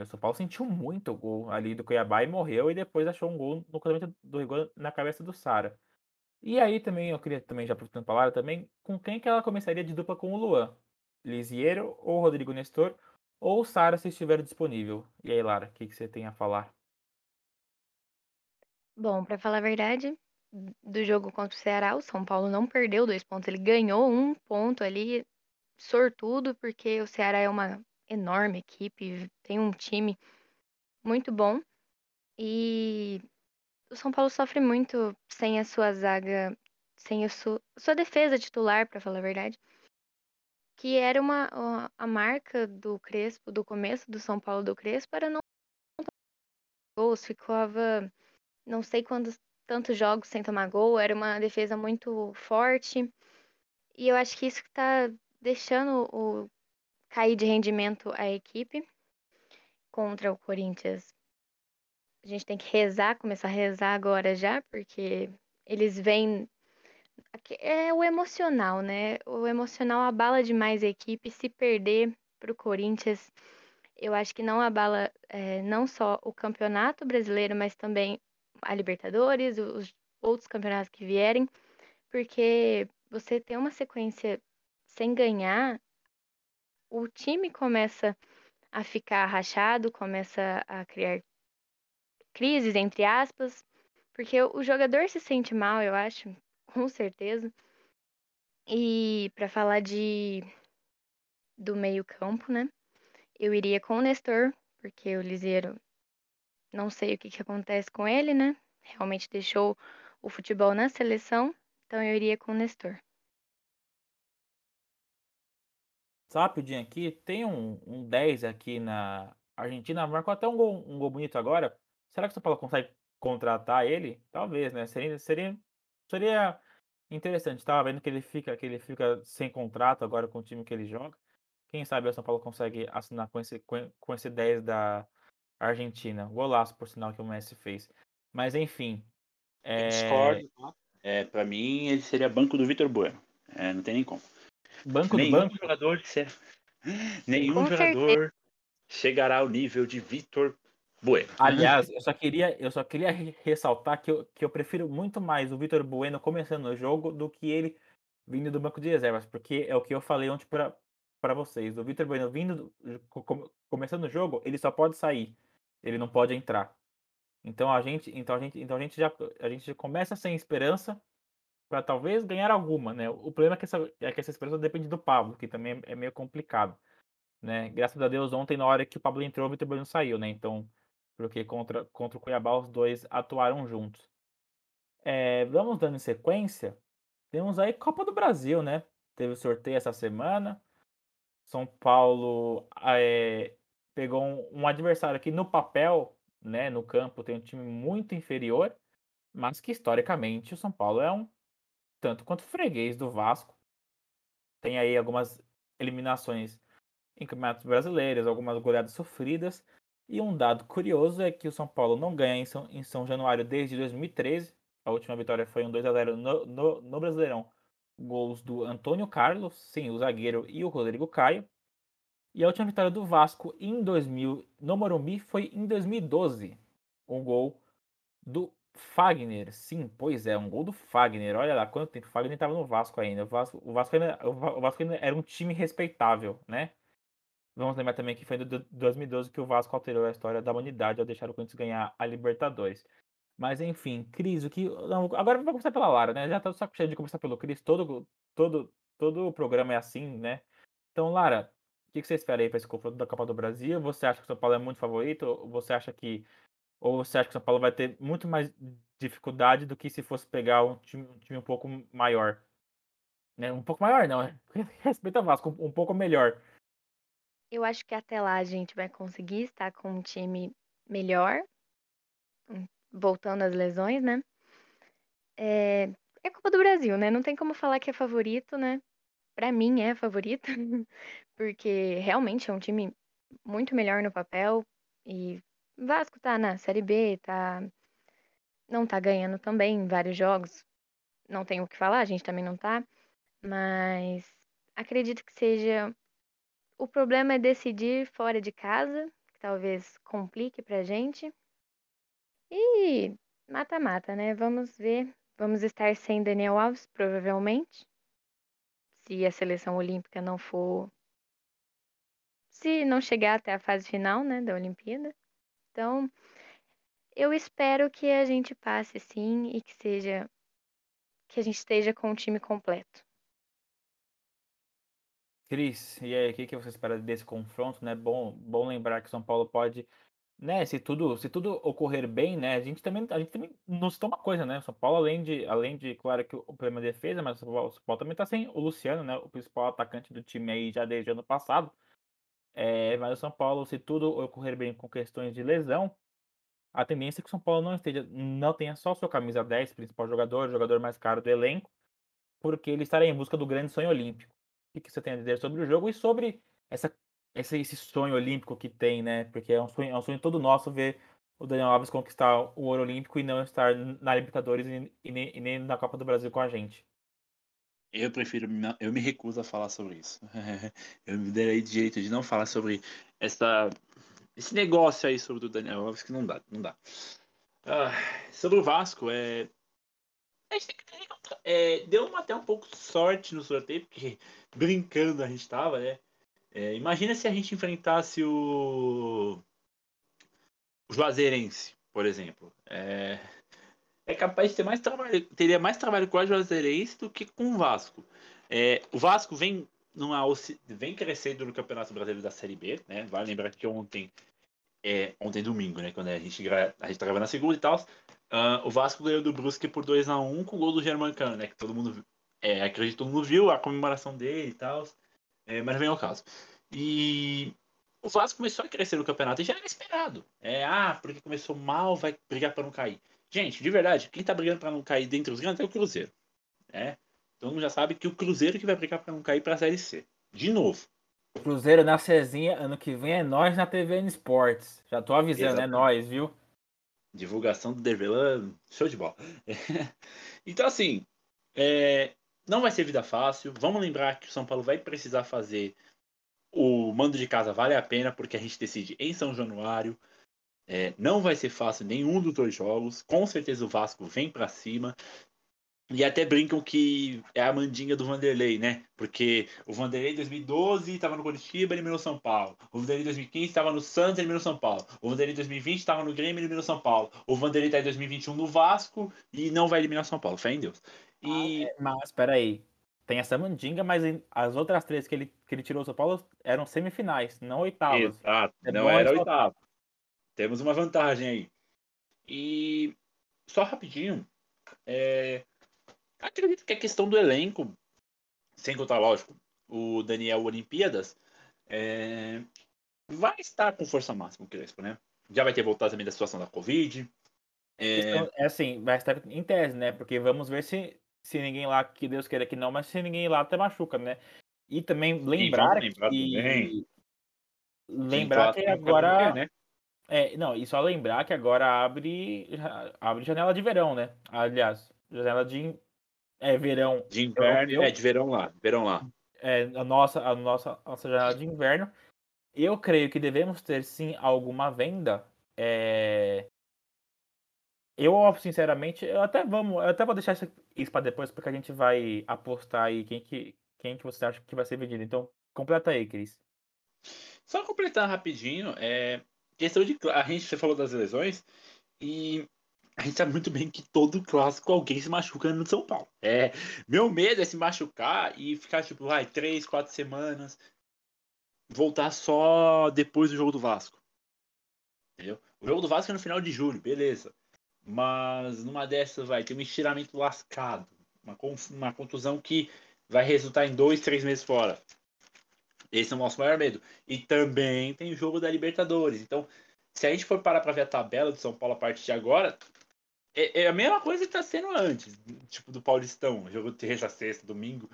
o São Paulo sentiu muito o gol ali do Cuiabá e morreu, e depois achou um gol no cruzamento do Rigor na cabeça do Sara. E aí também, eu queria também, já aproveitando a palavra também, com quem que ela começaria de dupla com o Luan? Lisiero ou Rodrigo Nestor? Ou Sara se estiver disponível? E aí, Lara, o que, que você tem a falar? Bom, pra falar a verdade, do jogo contra o Ceará, o São Paulo não perdeu dois pontos, ele ganhou um ponto ali, sortudo, porque o Ceará é uma enorme equipe, tem um time muito bom e o São Paulo sofre muito sem a sua zaga, sem a sua, sua defesa titular, pra falar a verdade. que era uma a marca do Crespo, do começo do São Paulo do Crespo, era não gols, ficava não sei quantos tantos jogos sem tomar gol, era uma defesa muito forte. E eu acho que isso está deixando o cair de rendimento a equipe contra o Corinthians. A gente tem que rezar, começar a rezar agora já, porque eles vêm é o emocional, né? O emocional abala demais a equipe. Se perder para o Corinthians, eu acho que não abala é, não só o campeonato brasileiro, mas também a Libertadores, os outros campeonatos que vierem, porque você tem uma sequência sem ganhar, o time começa a ficar rachado, começa a criar crises, entre aspas, porque o jogador se sente mal, eu acho, com certeza. E para falar de do meio-campo, né? Eu iria com o Nestor, porque o Liseiro não sei o que, que acontece com ele, né? Realmente deixou o futebol na seleção, então eu iria com o Nestor. Só rapidinho aqui, tem um, um 10 aqui na Argentina, marcou até um gol, um gol bonito agora. Será que o São Paulo consegue contratar ele? Talvez, né? Seria, seria, seria interessante. Tava vendo que ele fica que ele fica sem contrato agora com o time que ele joga. Quem sabe o São Paulo consegue assinar com esse, com esse 10 da Argentina. Golaço, por sinal, que o Messi fez. Mas enfim. É... Discordo, tá? É, pra mim, ele seria banco do Vitor Bueno. É, não tem nem como. Banco Nenhum do banco? Jogador, nenhum jogador chegará ao nível de Vitor Bueno. Aliás, eu só queria, eu só queria ressaltar que eu, que eu prefiro muito mais o Vitor Bueno começando o jogo do que ele vindo do banco de reservas, porque é o que eu falei ontem para vocês. O Vitor Bueno vindo, começando o jogo, ele só pode sair, ele não pode entrar. Então a gente, então a gente, então a gente já, a gente começa sem esperança para talvez ganhar alguma, né? O problema é que essa, é que essa esperança depende do Pablo, que também é meio complicado, né? Graças a Deus ontem na hora que o Pablo entrou, o Vitor Bueno saiu, né? Então, porque contra contra o Cuiabá os dois atuaram juntos. É, vamos dando em sequência. Temos aí Copa do Brasil, né? Teve sorteio essa semana. São Paulo é, pegou um, um adversário aqui no papel, né? No campo tem um time muito inferior, mas que historicamente o São Paulo é um tanto quanto freguês do Vasco. Tem aí algumas eliminações em campeonatos brasileiros, algumas goleadas sofridas. E um dado curioso é que o São Paulo não ganha em São, em São Januário desde 2013. A última vitória foi um 2 a 0 no, no, no Brasileirão. Gols do Antônio Carlos, sim, o zagueiro, e o Rodrigo Caio. E a última vitória do Vasco em 2000 no Morumbi foi em 2012. Um gol do Fagner, sim, pois é, um gol do Fagner. Olha lá, quanto tempo o Fagner estava no Vasco ainda. O Vasco, o Vasco, ainda, o Vasco ainda era um time respeitável, né? Vamos lembrar também que foi em 2012 que o Vasco alterou a história da humanidade ao deixar o Corinthians ganhar a Libertadores. Mas enfim, Cris, o que. Não, agora vamos começar pela Lara, né? Já tá só cheio de começar pelo Cris. Todo, todo, todo o programa é assim, né? Então, Lara, o que você espera aí para esse confronto da Copa do Brasil? Você acha que o São Paulo é muito favorito? Você acha que ou você acha que o São Paulo vai ter muito mais dificuldade do que se fosse pegar um time um, time um pouco maior? Né? Um pouco maior, não. Né? Respeita Vasco, um pouco melhor. Eu acho que até lá a gente vai conseguir estar com um time melhor, hum, voltando às lesões, né? É, é Copa do Brasil, né? Não tem como falar que é favorito, né? Pra mim é favorito, porque realmente é um time muito melhor no papel e Vasco tá na Série B, tá não tá ganhando também vários jogos. Não tenho o que falar, a gente também não tá, mas acredito que seja o problema é decidir fora de casa, que talvez complique pra gente. E mata-mata, né? Vamos ver. Vamos estar sem Daniel Alves, provavelmente. Se a seleção olímpica não for. Se não chegar até a fase final, né, da Olimpíada. Então, eu espero que a gente passe sim e que seja que a gente esteja com o time completo. Cris, e aí, o que, que você espera desse confronto? Né? Bom, bom lembrar que o São Paulo pode né, se tudo, se tudo ocorrer bem, né, a gente também, a gente também não citou uma coisa, né, o São Paulo, além de, além de, claro que o problema é defesa, mas o São Paulo, também tá sem o Luciano, né, o principal atacante do time aí já desde ano passado, é, mas o São Paulo, se tudo ocorrer bem com questões de lesão, a tendência é que o São Paulo não esteja, não tenha só sua camisa 10, principal jogador, jogador mais caro do elenco, porque ele estará em busca do grande sonho olímpico. O que você tem a dizer sobre o jogo e sobre essa esse, esse sonho olímpico que tem, né? Porque é um sonho, é um sonho todo nosso ver o Daniel Alves conquistar o ouro olímpico e não estar na Libertadores e, e, e nem na Copa do Brasil com a gente. Eu prefiro, eu me recuso a falar sobre isso. eu me darei direito de não falar sobre essa, esse negócio aí sobre o Daniel Alves que não dá, não dá. Ah, sobre o Vasco, é, é, deu até um pouco de sorte no sorteio, porque brincando a gente tava, né? É, imagina se a gente enfrentasse o, o Juazeirense, por exemplo. É, é capaz de ter mais trabalho, teria mais trabalho com o Juazeirense do que com o Vasco. É, o Vasco vem numa vem crescendo no Campeonato Brasileiro da Série B, né? Vale lembrar que ontem é ontem domingo, né? Quando a gente a gente tá a segunda e tal, uh, o Vasco ganhou do Brusque por 2 a 1 com o gol do Germancano, né? Que todo mundo é, acredito que todo mundo viu a comemoração dele e tal. É, mas vem ao caso. E o Vasco começou a crescer no campeonato e já era esperado. É, ah, porque começou mal, vai brigar para não cair. Gente, de verdade, quem tá brigando para não cair dentre os grandes é o Cruzeiro. É. Todo mundo já sabe que o Cruzeiro que vai brigar para não cair para a Série C. De novo. Cruzeiro na Cezinha, ano que vem é nós na TVN Esportes. Já tô avisando, é Exatamente. é nós, viu? Divulgação do Dervelan, show de bola. então, assim, é, não vai ser vida fácil. Vamos lembrar que o São Paulo vai precisar fazer o mando de casa vale a pena porque a gente decide em São Januário. É, não vai ser fácil nenhum dos dois jogos. Com certeza o Vasco vem para cima. E até brincam que é a mandinga do Vanderlei, né? Porque o Vanderlei em 2012 estava no Curitiba e eliminou São Paulo. O Vanderlei em 2015 estava no Santos eliminou São Paulo. O Vanderlei em 2020 estava no Grêmio e eliminou São Paulo. O Vanderlei está em 2021 no Vasco e não vai eliminar São Paulo. Fé em Deus. E... Ah, é, mas, espera aí. Tem essa mandinga, mas as outras três que ele, que ele tirou São Paulo eram semifinais, não oitavas. Exato, é não era oitava. Temos uma vantagem aí. E só rapidinho, é... acredito que a questão do elenco, sem contar, lógico, o Daniel Olimpíadas, é... vai estar com força máxima o Crespo, né? Já vai ter voltado também da situação da Covid. É... é assim, vai estar em tese, né? Porque vamos ver se, se ninguém lá, que Deus queira que não, mas se ninguém lá até machuca, né? E também lembrar Sim, que. Lembrar que agora. né? É, não, e só lembrar que agora abre, abre janela de verão, né? Aliás, janela de. É, verão. De inverno, eu, é, de verão lá. Verão lá. É, a nossa, a nossa, a nossa janela de inverno. Eu creio que devemos ter sim alguma venda é, eu, sinceramente, eu até vamos, eu até vou deixar isso para depois, porque a gente vai apostar aí quem que, quem que você acha que vai ser vendido. Então, completa aí, Cris. Só completar rapidinho, é questão de a gente você falou das lesões e a gente sabe muito bem que todo clássico alguém se machuca no São Paulo. É, meu medo é se machucar e ficar tipo, vai, três, quatro semanas, voltar só depois do jogo do Vasco. Entendeu? O jogo do Vasco é no final de julho, beleza. Mas numa dessas vai ter um estiramento lascado, uma, uma contusão que vai resultar em dois, três meses fora. Esse é o nosso maior medo. E também tem o jogo da Libertadores. Então, se a gente for parar para ver a tabela do São Paulo a partir de agora, é, é a mesma coisa que está sendo antes, tipo do Paulistão, jogo terça, sexta, domingo.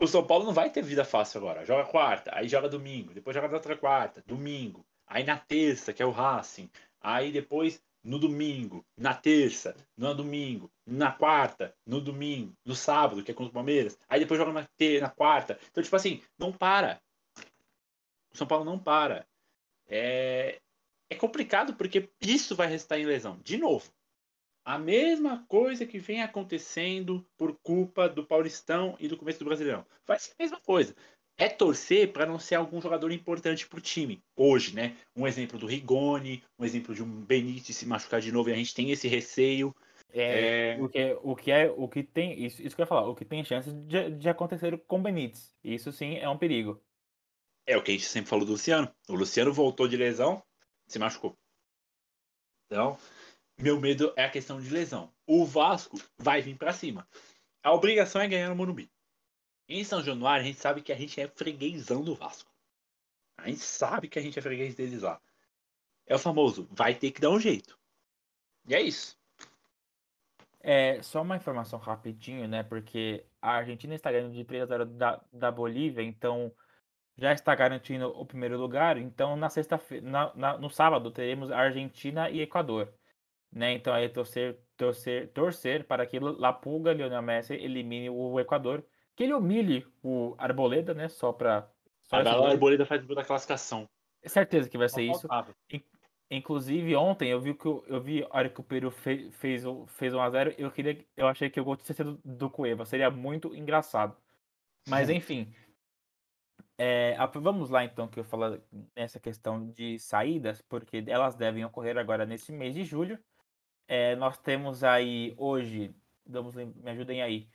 O São Paulo não vai ter vida fácil agora. Joga quarta, aí joga domingo, depois joga na outra quarta, domingo. Aí na terça, que é o Racing. Aí depois no domingo, na terça, no domingo, na quarta, no domingo, no sábado, que é contra o Palmeiras. Aí depois joga na, na quarta. Então, tipo assim, não para. O São Paulo não para. É, é complicado porque isso vai restar em lesão. De novo, a mesma coisa que vem acontecendo por culpa do Paulistão e do começo do Brasileirão. Vai ser a mesma coisa é torcer para não ser algum jogador importante para o time hoje, né? Um exemplo do Rigoni, um exemplo de um Benítez se machucar de novo e a gente tem esse receio. É, é... O, que é, o que é o que tem isso, isso que eu ia falar, o que tem chance de, de acontecer com o Benítez. Isso sim é um perigo. É o que a gente sempre falou do Luciano. O Luciano voltou de lesão, se machucou. Então, meu medo é a questão de lesão. O Vasco vai vir para cima. A obrigação é ganhar no Morumbi. Em São Januário, a gente sabe que a gente é freguesão do Vasco. A gente sabe que a gente é freguês deles lá. É o famoso, vai ter que dar um jeito. E é isso. É, só uma informação rapidinho, né? Porque a Argentina está ganhando de 3 a 0 da, da Bolívia, então já está garantindo o primeiro lugar. Então, na sexta-feira, no sábado, teremos Argentina e Equador. Né? Então, aí torcer, torcer, torcer para que La Pulga, Lionel Messi, elimine o Equador. Que ele humilhe o Arboleda, né? Só para. Só a Arboleda faz da classificação. É certeza que vai ser isso. Inclusive, ontem eu vi que eu vi a hora que o Peru fez, fez, fez 1x0, eu queria. Eu achei que o gol tinha sido do Cueva. Seria muito engraçado. Mas enfim. É, vamos lá então que eu falar nessa questão de saídas, porque elas devem ocorrer agora nesse mês de julho. É, nós temos aí hoje, vamos, me ajudem aí,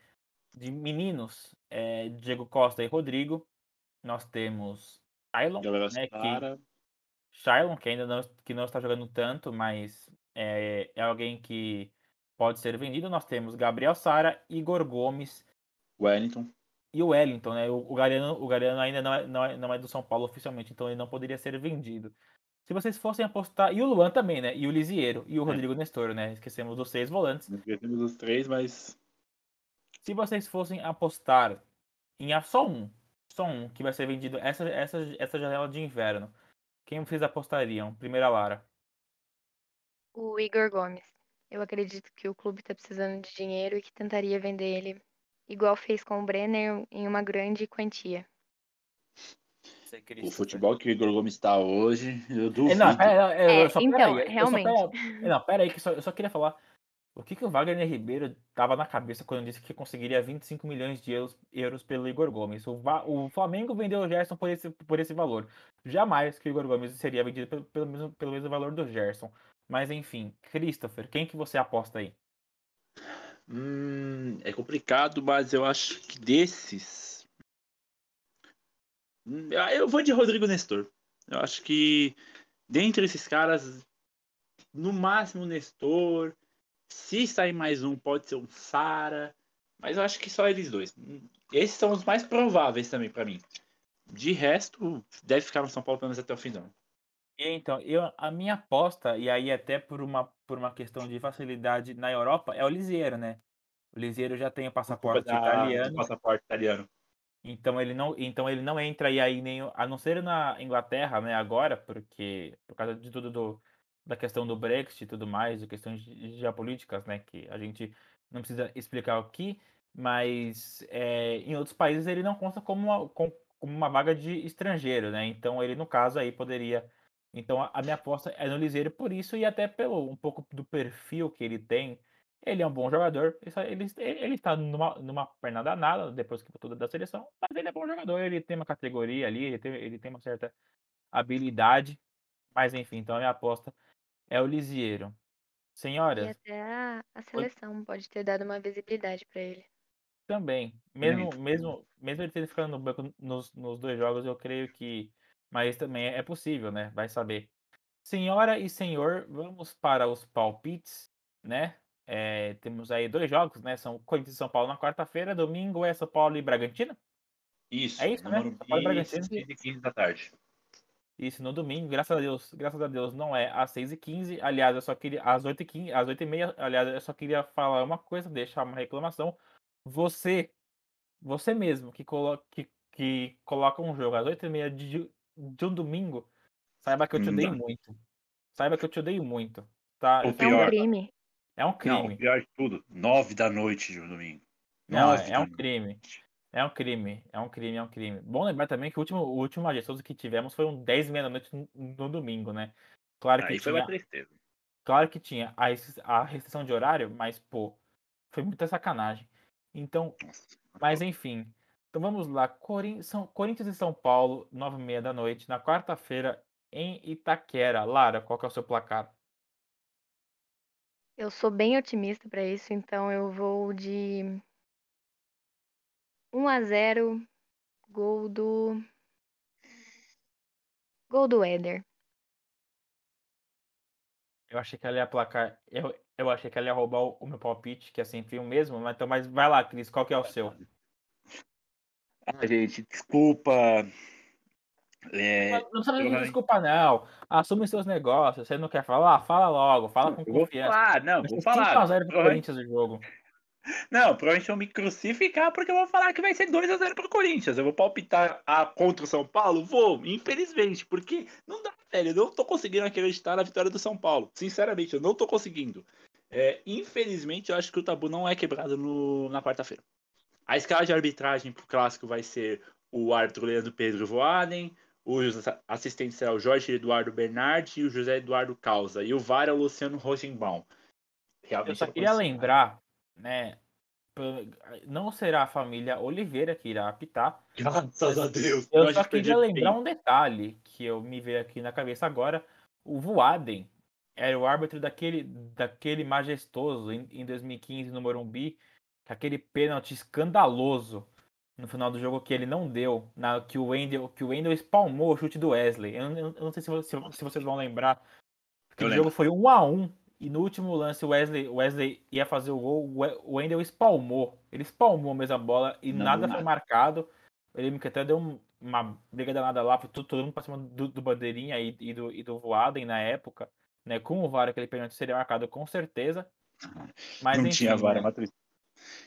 de meninos, é, Diego Costa e Rodrigo. Nós temos Shailon, né, que, Shailon, que ainda não, que não está jogando tanto, mas é, é alguém que pode ser vendido. Nós temos Gabriel Sara, Igor Gomes. Wellington. E o Wellington, né? O, o Gariano, o Gariano ainda não é, não, é, não é do São Paulo oficialmente, então ele não poderia ser vendido. Se vocês fossem apostar. E o Luan também, né? E o Lisieiro. E o é. Rodrigo Nestor, né? Esquecemos dos seis volantes. Esquecemos dos três, mas. Se vocês fossem apostar em só um, só um, que vai ser vendido essa, essa, essa janela de inverno, quem vocês apostariam? Primeira Lara. O Igor Gomes. Eu acredito que o clube está precisando de dinheiro e que tentaria vender ele, igual fez com o Brenner, em uma grande quantia. O futebol que o Igor Gomes está hoje, eu duvido. Não, pera, é, é, só, então, aí, realmente. Eu só, não, pera aí, que só, eu só queria falar. O que, que o Wagner Ribeiro tava na cabeça quando disse que conseguiria 25 milhões de euros, euros pelo Igor Gomes? O, o, Flamengo vendeu o Gerson por esse, por esse valor. Jamais que o Igor Gomes seria vendido pelo, pelo, mesmo, pelo mesmo valor do Gerson. Mas enfim, Christopher, quem que você aposta aí? Hum, é complicado, mas eu acho que desses. Hum, eu vou de Rodrigo Nestor. Eu acho que dentre esses caras, no máximo Nestor, se sair mais um, pode ser um Sara. Mas eu acho que só eles dois. Esses são os mais prováveis também para mim. De resto, deve ficar no São Paulo pelo menos até o fim do ano. Então, eu, a minha aposta, e aí até por uma, por uma questão de facilidade na Europa, é o Lisieiro, né? O Lisieiro já tem o passaporte da, italiano. passaporte italiano. Então ele não, então ele não entra aí nem a não ser na Inglaterra, né, agora, porque por causa de tudo do, da questão do Brexit e tudo mais, de questões geopolíticas, né, que a gente não precisa explicar aqui, mas é, em outros países ele não consta como uma, como uma vaga de estrangeiro, né? Então ele no caso aí poderia. Então a, a minha aposta é no Liseiro por isso e até pelo um pouco do perfil que ele tem. Ele é um bom jogador, ele, ele está numa, numa perna danada depois que tudo da seleção, mas ele é bom jogador, ele tem uma categoria ali, ele tem, ele tem uma certa habilidade, mas enfim, então a minha aposta é o Lisieiro. Senhoras. E até a, a seleção pode ter dado uma visibilidade para ele. Também. Mesmo, mesmo, mesmo ele tendo ficado no banco nos, nos dois jogos, eu creio que. Mas também é possível, né? Vai saber. Senhora e senhor, vamos para os palpites, né? É, temos aí dois jogos, né? São Corinthians e São Paulo na quarta-feira, domingo é São Paulo e Bragantino. Isso, é isso, né? São Paulo e Bragantino. 15 da tarde. Isso no domingo, graças a Deus, graças a Deus não é às 6h15. Aliás, eu só queria. Às 8h15, às 8h30, aliás, eu só queria falar uma coisa, deixar uma reclamação. Você, você mesmo, que coloca, que, que coloca um jogo às 8h30 de, de um domingo, saiba que eu te odeio não. muito. Saiba que eu te odeio muito. Tá? O pior, é um crime. É um crime. Não, pior de tudo, 9 da noite de um domingo. Não, é um crime. É um crime, é um crime, é um crime. Bom lembrar também que o último, o último majestoso que tivemos foi um 10 meia-noite no, no, domingo, né? Claro que Aí tinha, foi uma tristeza. Claro que tinha a, a restrição de horário, mas, pô, foi muita sacanagem. Então, mas enfim. Então vamos lá. Corin São, Corinthians e São Paulo, 9 e meia da noite, na quarta-feira, em Itaquera. Lara, qual que é o seu placar? Eu sou bem otimista para isso, então eu vou de 1 a 0 gol do gol do Éder. Eu achei que ela ia placar. Eu, eu achei que ela ia roubar o, o meu palpite, que é sempre o mesmo, mas, então, mas vai lá, Cris, qual que é o seu? Ah, gente, desculpa. É, não precisa pedir desculpa, não. Assume seus negócios. Você não quer falar? Fala logo. Fala com confiança. Falar, não, vou falar. 5x0 pro Corinthians o jogo. Não, provavelmente vão me crucificar porque eu vou falar que vai ser 2x0 pro Corinthians. Eu vou palpitar a, contra o São Paulo? Vou, infelizmente, porque não dá, velho. Eu não tô conseguindo acreditar na vitória do São Paulo. Sinceramente, eu não tô conseguindo. É, infelizmente, eu acho que o tabu não é quebrado no, na quarta-feira. A escala de arbitragem pro clássico vai ser o árbitro Leandro Pedro Voaden, o assistente será o Jorge Eduardo Bernardi e o José Eduardo Causa. E o VAR é o Luciano Rosenbaum. Realmente eu só queria lembrar né? Não será a família Oliveira que irá apitar. Graças a Deus. Eu só queria lembrar um detalhe que eu me veio aqui na cabeça agora. O Voaden era o árbitro daquele, daquele majestoso em, em 2015 no Morumbi, aquele pênalti escandaloso no final do jogo que ele não deu, na, que o Wendel, que o Wendel espalmou o chute do Wesley. Eu, eu, eu não sei se, se, se, vocês vão lembrar. Aquele jogo foi um a um e no último lance, o Wesley, Wesley ia fazer o gol, o Wendel espalmou. Ele espalmou a mesma bola e não, nada, nada foi marcado. Ele até deu uma briga danada lá, todo, todo mundo pra cima do, do Bandeirinha e, e, do, e do Voaden na época. Né? Com o VAR, aquele pênalti seria marcado com certeza. Mas, não enfim, tinha VAR, né? Matriz.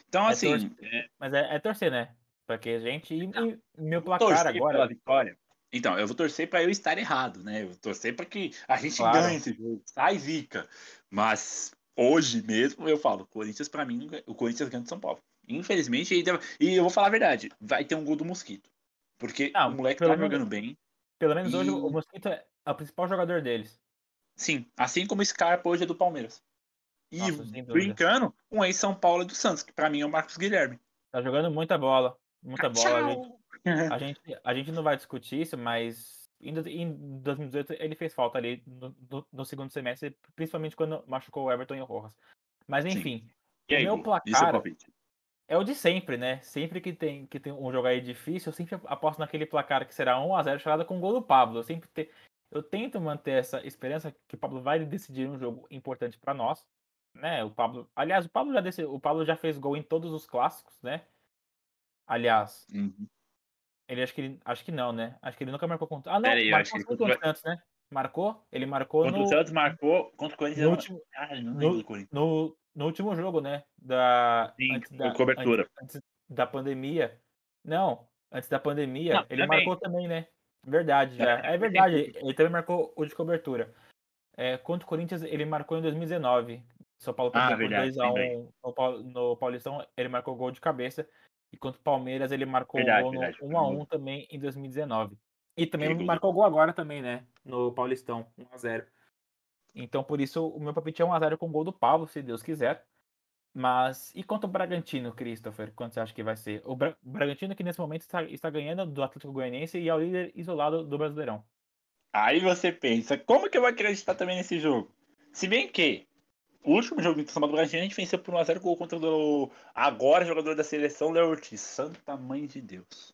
Então, é assim. Torcer, é... Mas é, é, torcer, né? Porque a gente. E, e meu placar agora. Pela vitória. Então, eu vou torcer para eu estar errado, né? Eu vou torcer para que a gente claro. ganhe esse jogo, sai zica. Mas hoje mesmo eu falo, Corinthians para mim, o Corinthians ganha de São Paulo. Infelizmente, e eu vou falar a verdade, vai ter um gol do Mosquito. Porque Não, o moleque tá menos, jogando bem. Pelo menos e... hoje o Mosquito é o principal jogador deles. Sim, assim como o Scarpa hoje é do Palmeiras. E Nossa, brincando, um ex-São Paulo é do Santos, que para mim é o Marcos Guilherme. Tá jogando muita bola. Muita bola. A gente, a gente não vai discutir isso, mas em 2018 ele fez falta ali no, no, no segundo semestre, principalmente quando machucou o Everton e o Rojas. Mas enfim, o meu é placar é o de sempre, né? Sempre que tem, que tem um jogo aí difícil, eu sempre aposto naquele placar que será 1x0 chegada com o gol do Pablo. Eu sempre te, eu tento manter essa esperança que o Pablo vai decidir um jogo importante para nós, né? O Pablo, aliás, o Pablo já decidiu, o Pablo já fez gol em todos os clássicos, né? Aliás, uhum. Ele acho que ele, acho que não, né? Acho que ele nunca marcou contra. Ah, não, marcou contra, contra o Santos, né? Marcou? Ele marcou contra no... o Santos marcou, contra o Corinthians. No último, ah, não no, no, no, último jogo, né? Da Sim, antes da cobertura. Antes, antes, da pandemia. Não, antes da pandemia, não, ele também. marcou também, né? Verdade, já. É verdade, ele também marcou o de cobertura. É, contra o Corinthians, ele marcou em 2019. São Paulo perdeu ah, por 2x1 no, no Paulistão, ele marcou gol de cabeça. E contra o Palmeiras ele marcou verdade, gol no 1x1 também em 2019. E também que marcou gol agora também, né? No Paulistão, 1x0. Então por isso o meu palpite é 1x0 com gol do Pablo, se Deus quiser. Mas e quanto ao Bragantino, Christopher? Quanto você acha que vai ser? O Bra Bragantino que nesse momento está, está ganhando do Atlético Goianiense e é o líder isolado do Brasileirão. Aí você pensa, como que eu vou acreditar também nesse jogo? Se bem que o último jogo do São Paulo Bragantino a gente venceu por 1x0 gol contra o agora jogador da seleção, Léo Ortiz. Santa mãe de Deus.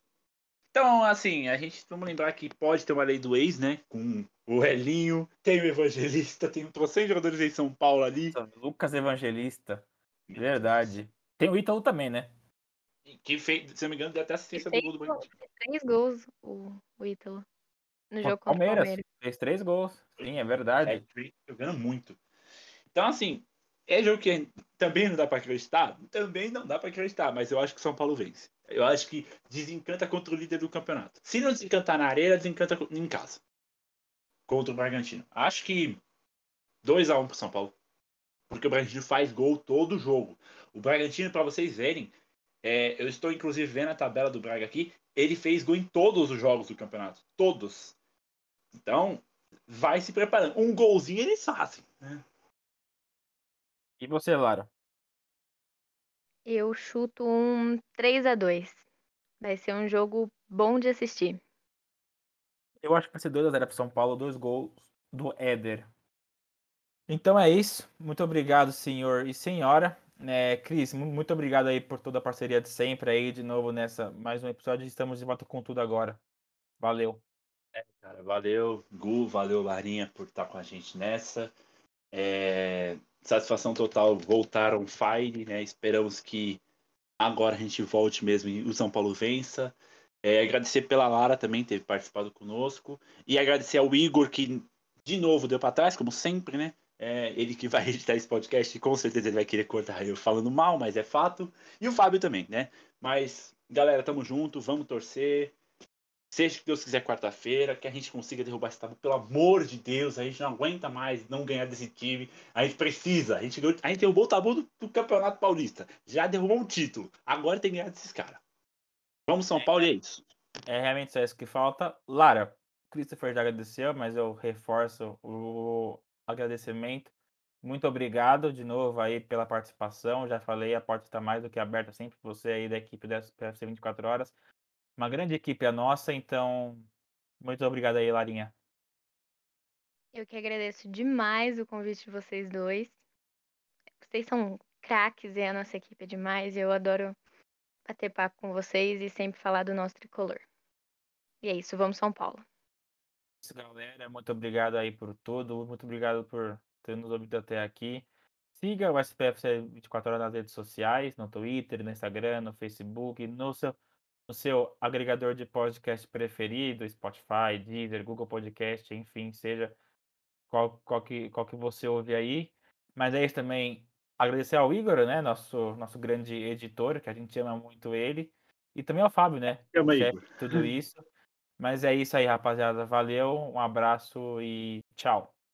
Então, assim, a gente vamos lembrar que pode ter uma lei do ex, né? Com o Elinho, tem o Evangelista, tem um trocentos jogadores em São Paulo ali. Lucas Evangelista. Verdade. Tem o Ítalo também, né? Que fez, se não me engano, deu até assistência do gol do. Três gols o, o Ítalo. No jogo contra o Palmeiras. Fez três gols. Sim, é verdade. É, jogando muito. Então, assim, é jogo que também não dá para acreditar? Também não dá para acreditar, mas eu acho que o São Paulo vence. Eu acho que desencanta contra o líder do campeonato. Se não desencantar na areia, desencanta em casa. Contra o Bragantino. Acho que 2 a 1 pro São Paulo. Porque o Bragantino faz gol todo jogo. O Bragantino, para vocês verem, é, eu estou inclusive vendo a tabela do Braga aqui, ele fez gol em todos os jogos do campeonato. Todos. Então, vai se preparando. Um golzinho eles fazem. Né? E você, Lara? Eu chuto um 3 a 2 Vai ser um jogo bom de assistir. Eu acho que vai ser 2x0 para São Paulo, dois gols do Éder. Então é isso. Muito obrigado, senhor e senhora. É, Cris, muito obrigado aí por toda a parceria de sempre aí, de novo nessa mais um episódio. Estamos de volta com tudo agora. Valeu. É, cara, valeu, Gu, valeu, Larinha, por estar com a gente nessa. É, satisfação total voltar on fire, né? Esperamos que agora a gente volte mesmo e o São Paulo vença. É, agradecer pela Lara também ter participado conosco e agradecer ao Igor que de novo deu para trás, como sempre, né? É, ele que vai editar esse podcast, com certeza ele vai querer cortar eu falando mal, mas é fato. E o Fábio também, né? Mas, galera, tamo junto, vamos torcer. Seja que Deus quiser quarta-feira, que a gente consiga derrubar esse tabu, pelo amor de Deus, a gente não aguenta mais não ganhar desse time. A gente precisa. A gente, a gente derrubou o tabu do, do Campeonato Paulista. Já derrubou um título. Agora tem que ganhar desses caras. Vamos, São Paulo, e é isso. É realmente só isso que falta. Lara, Christopher já agradeceu, mas eu reforço o agradecimento. Muito obrigado de novo aí pela participação. Já falei, a porta está mais do que aberta sempre você aí da equipe da PFC 24 horas. Uma grande equipe a nossa, então muito obrigado aí, Larinha. Eu que agradeço demais o convite de vocês dois. Vocês são craques e a nossa equipe é demais. Eu adoro bater papo com vocês e sempre falar do nosso tricolor. E é isso, vamos São Paulo isso, galera. Muito obrigado aí por tudo. Muito obrigado por ter nos ouvido até aqui. Siga o SPFC 24 horas nas redes sociais, no Twitter, no Instagram, no Facebook, no seu, no seu agregador de podcast preferido, Spotify, Deezer, Google Podcast, enfim, seja qual, qual, que, qual que você ouve aí. Mas é isso também. Agradecer ao Igor, né? Nosso, nosso grande editor, que a gente ama muito ele. E também ao Fábio, né? Chama Igor. Tudo isso. Mas é isso aí, rapaziada. Valeu, um abraço e tchau.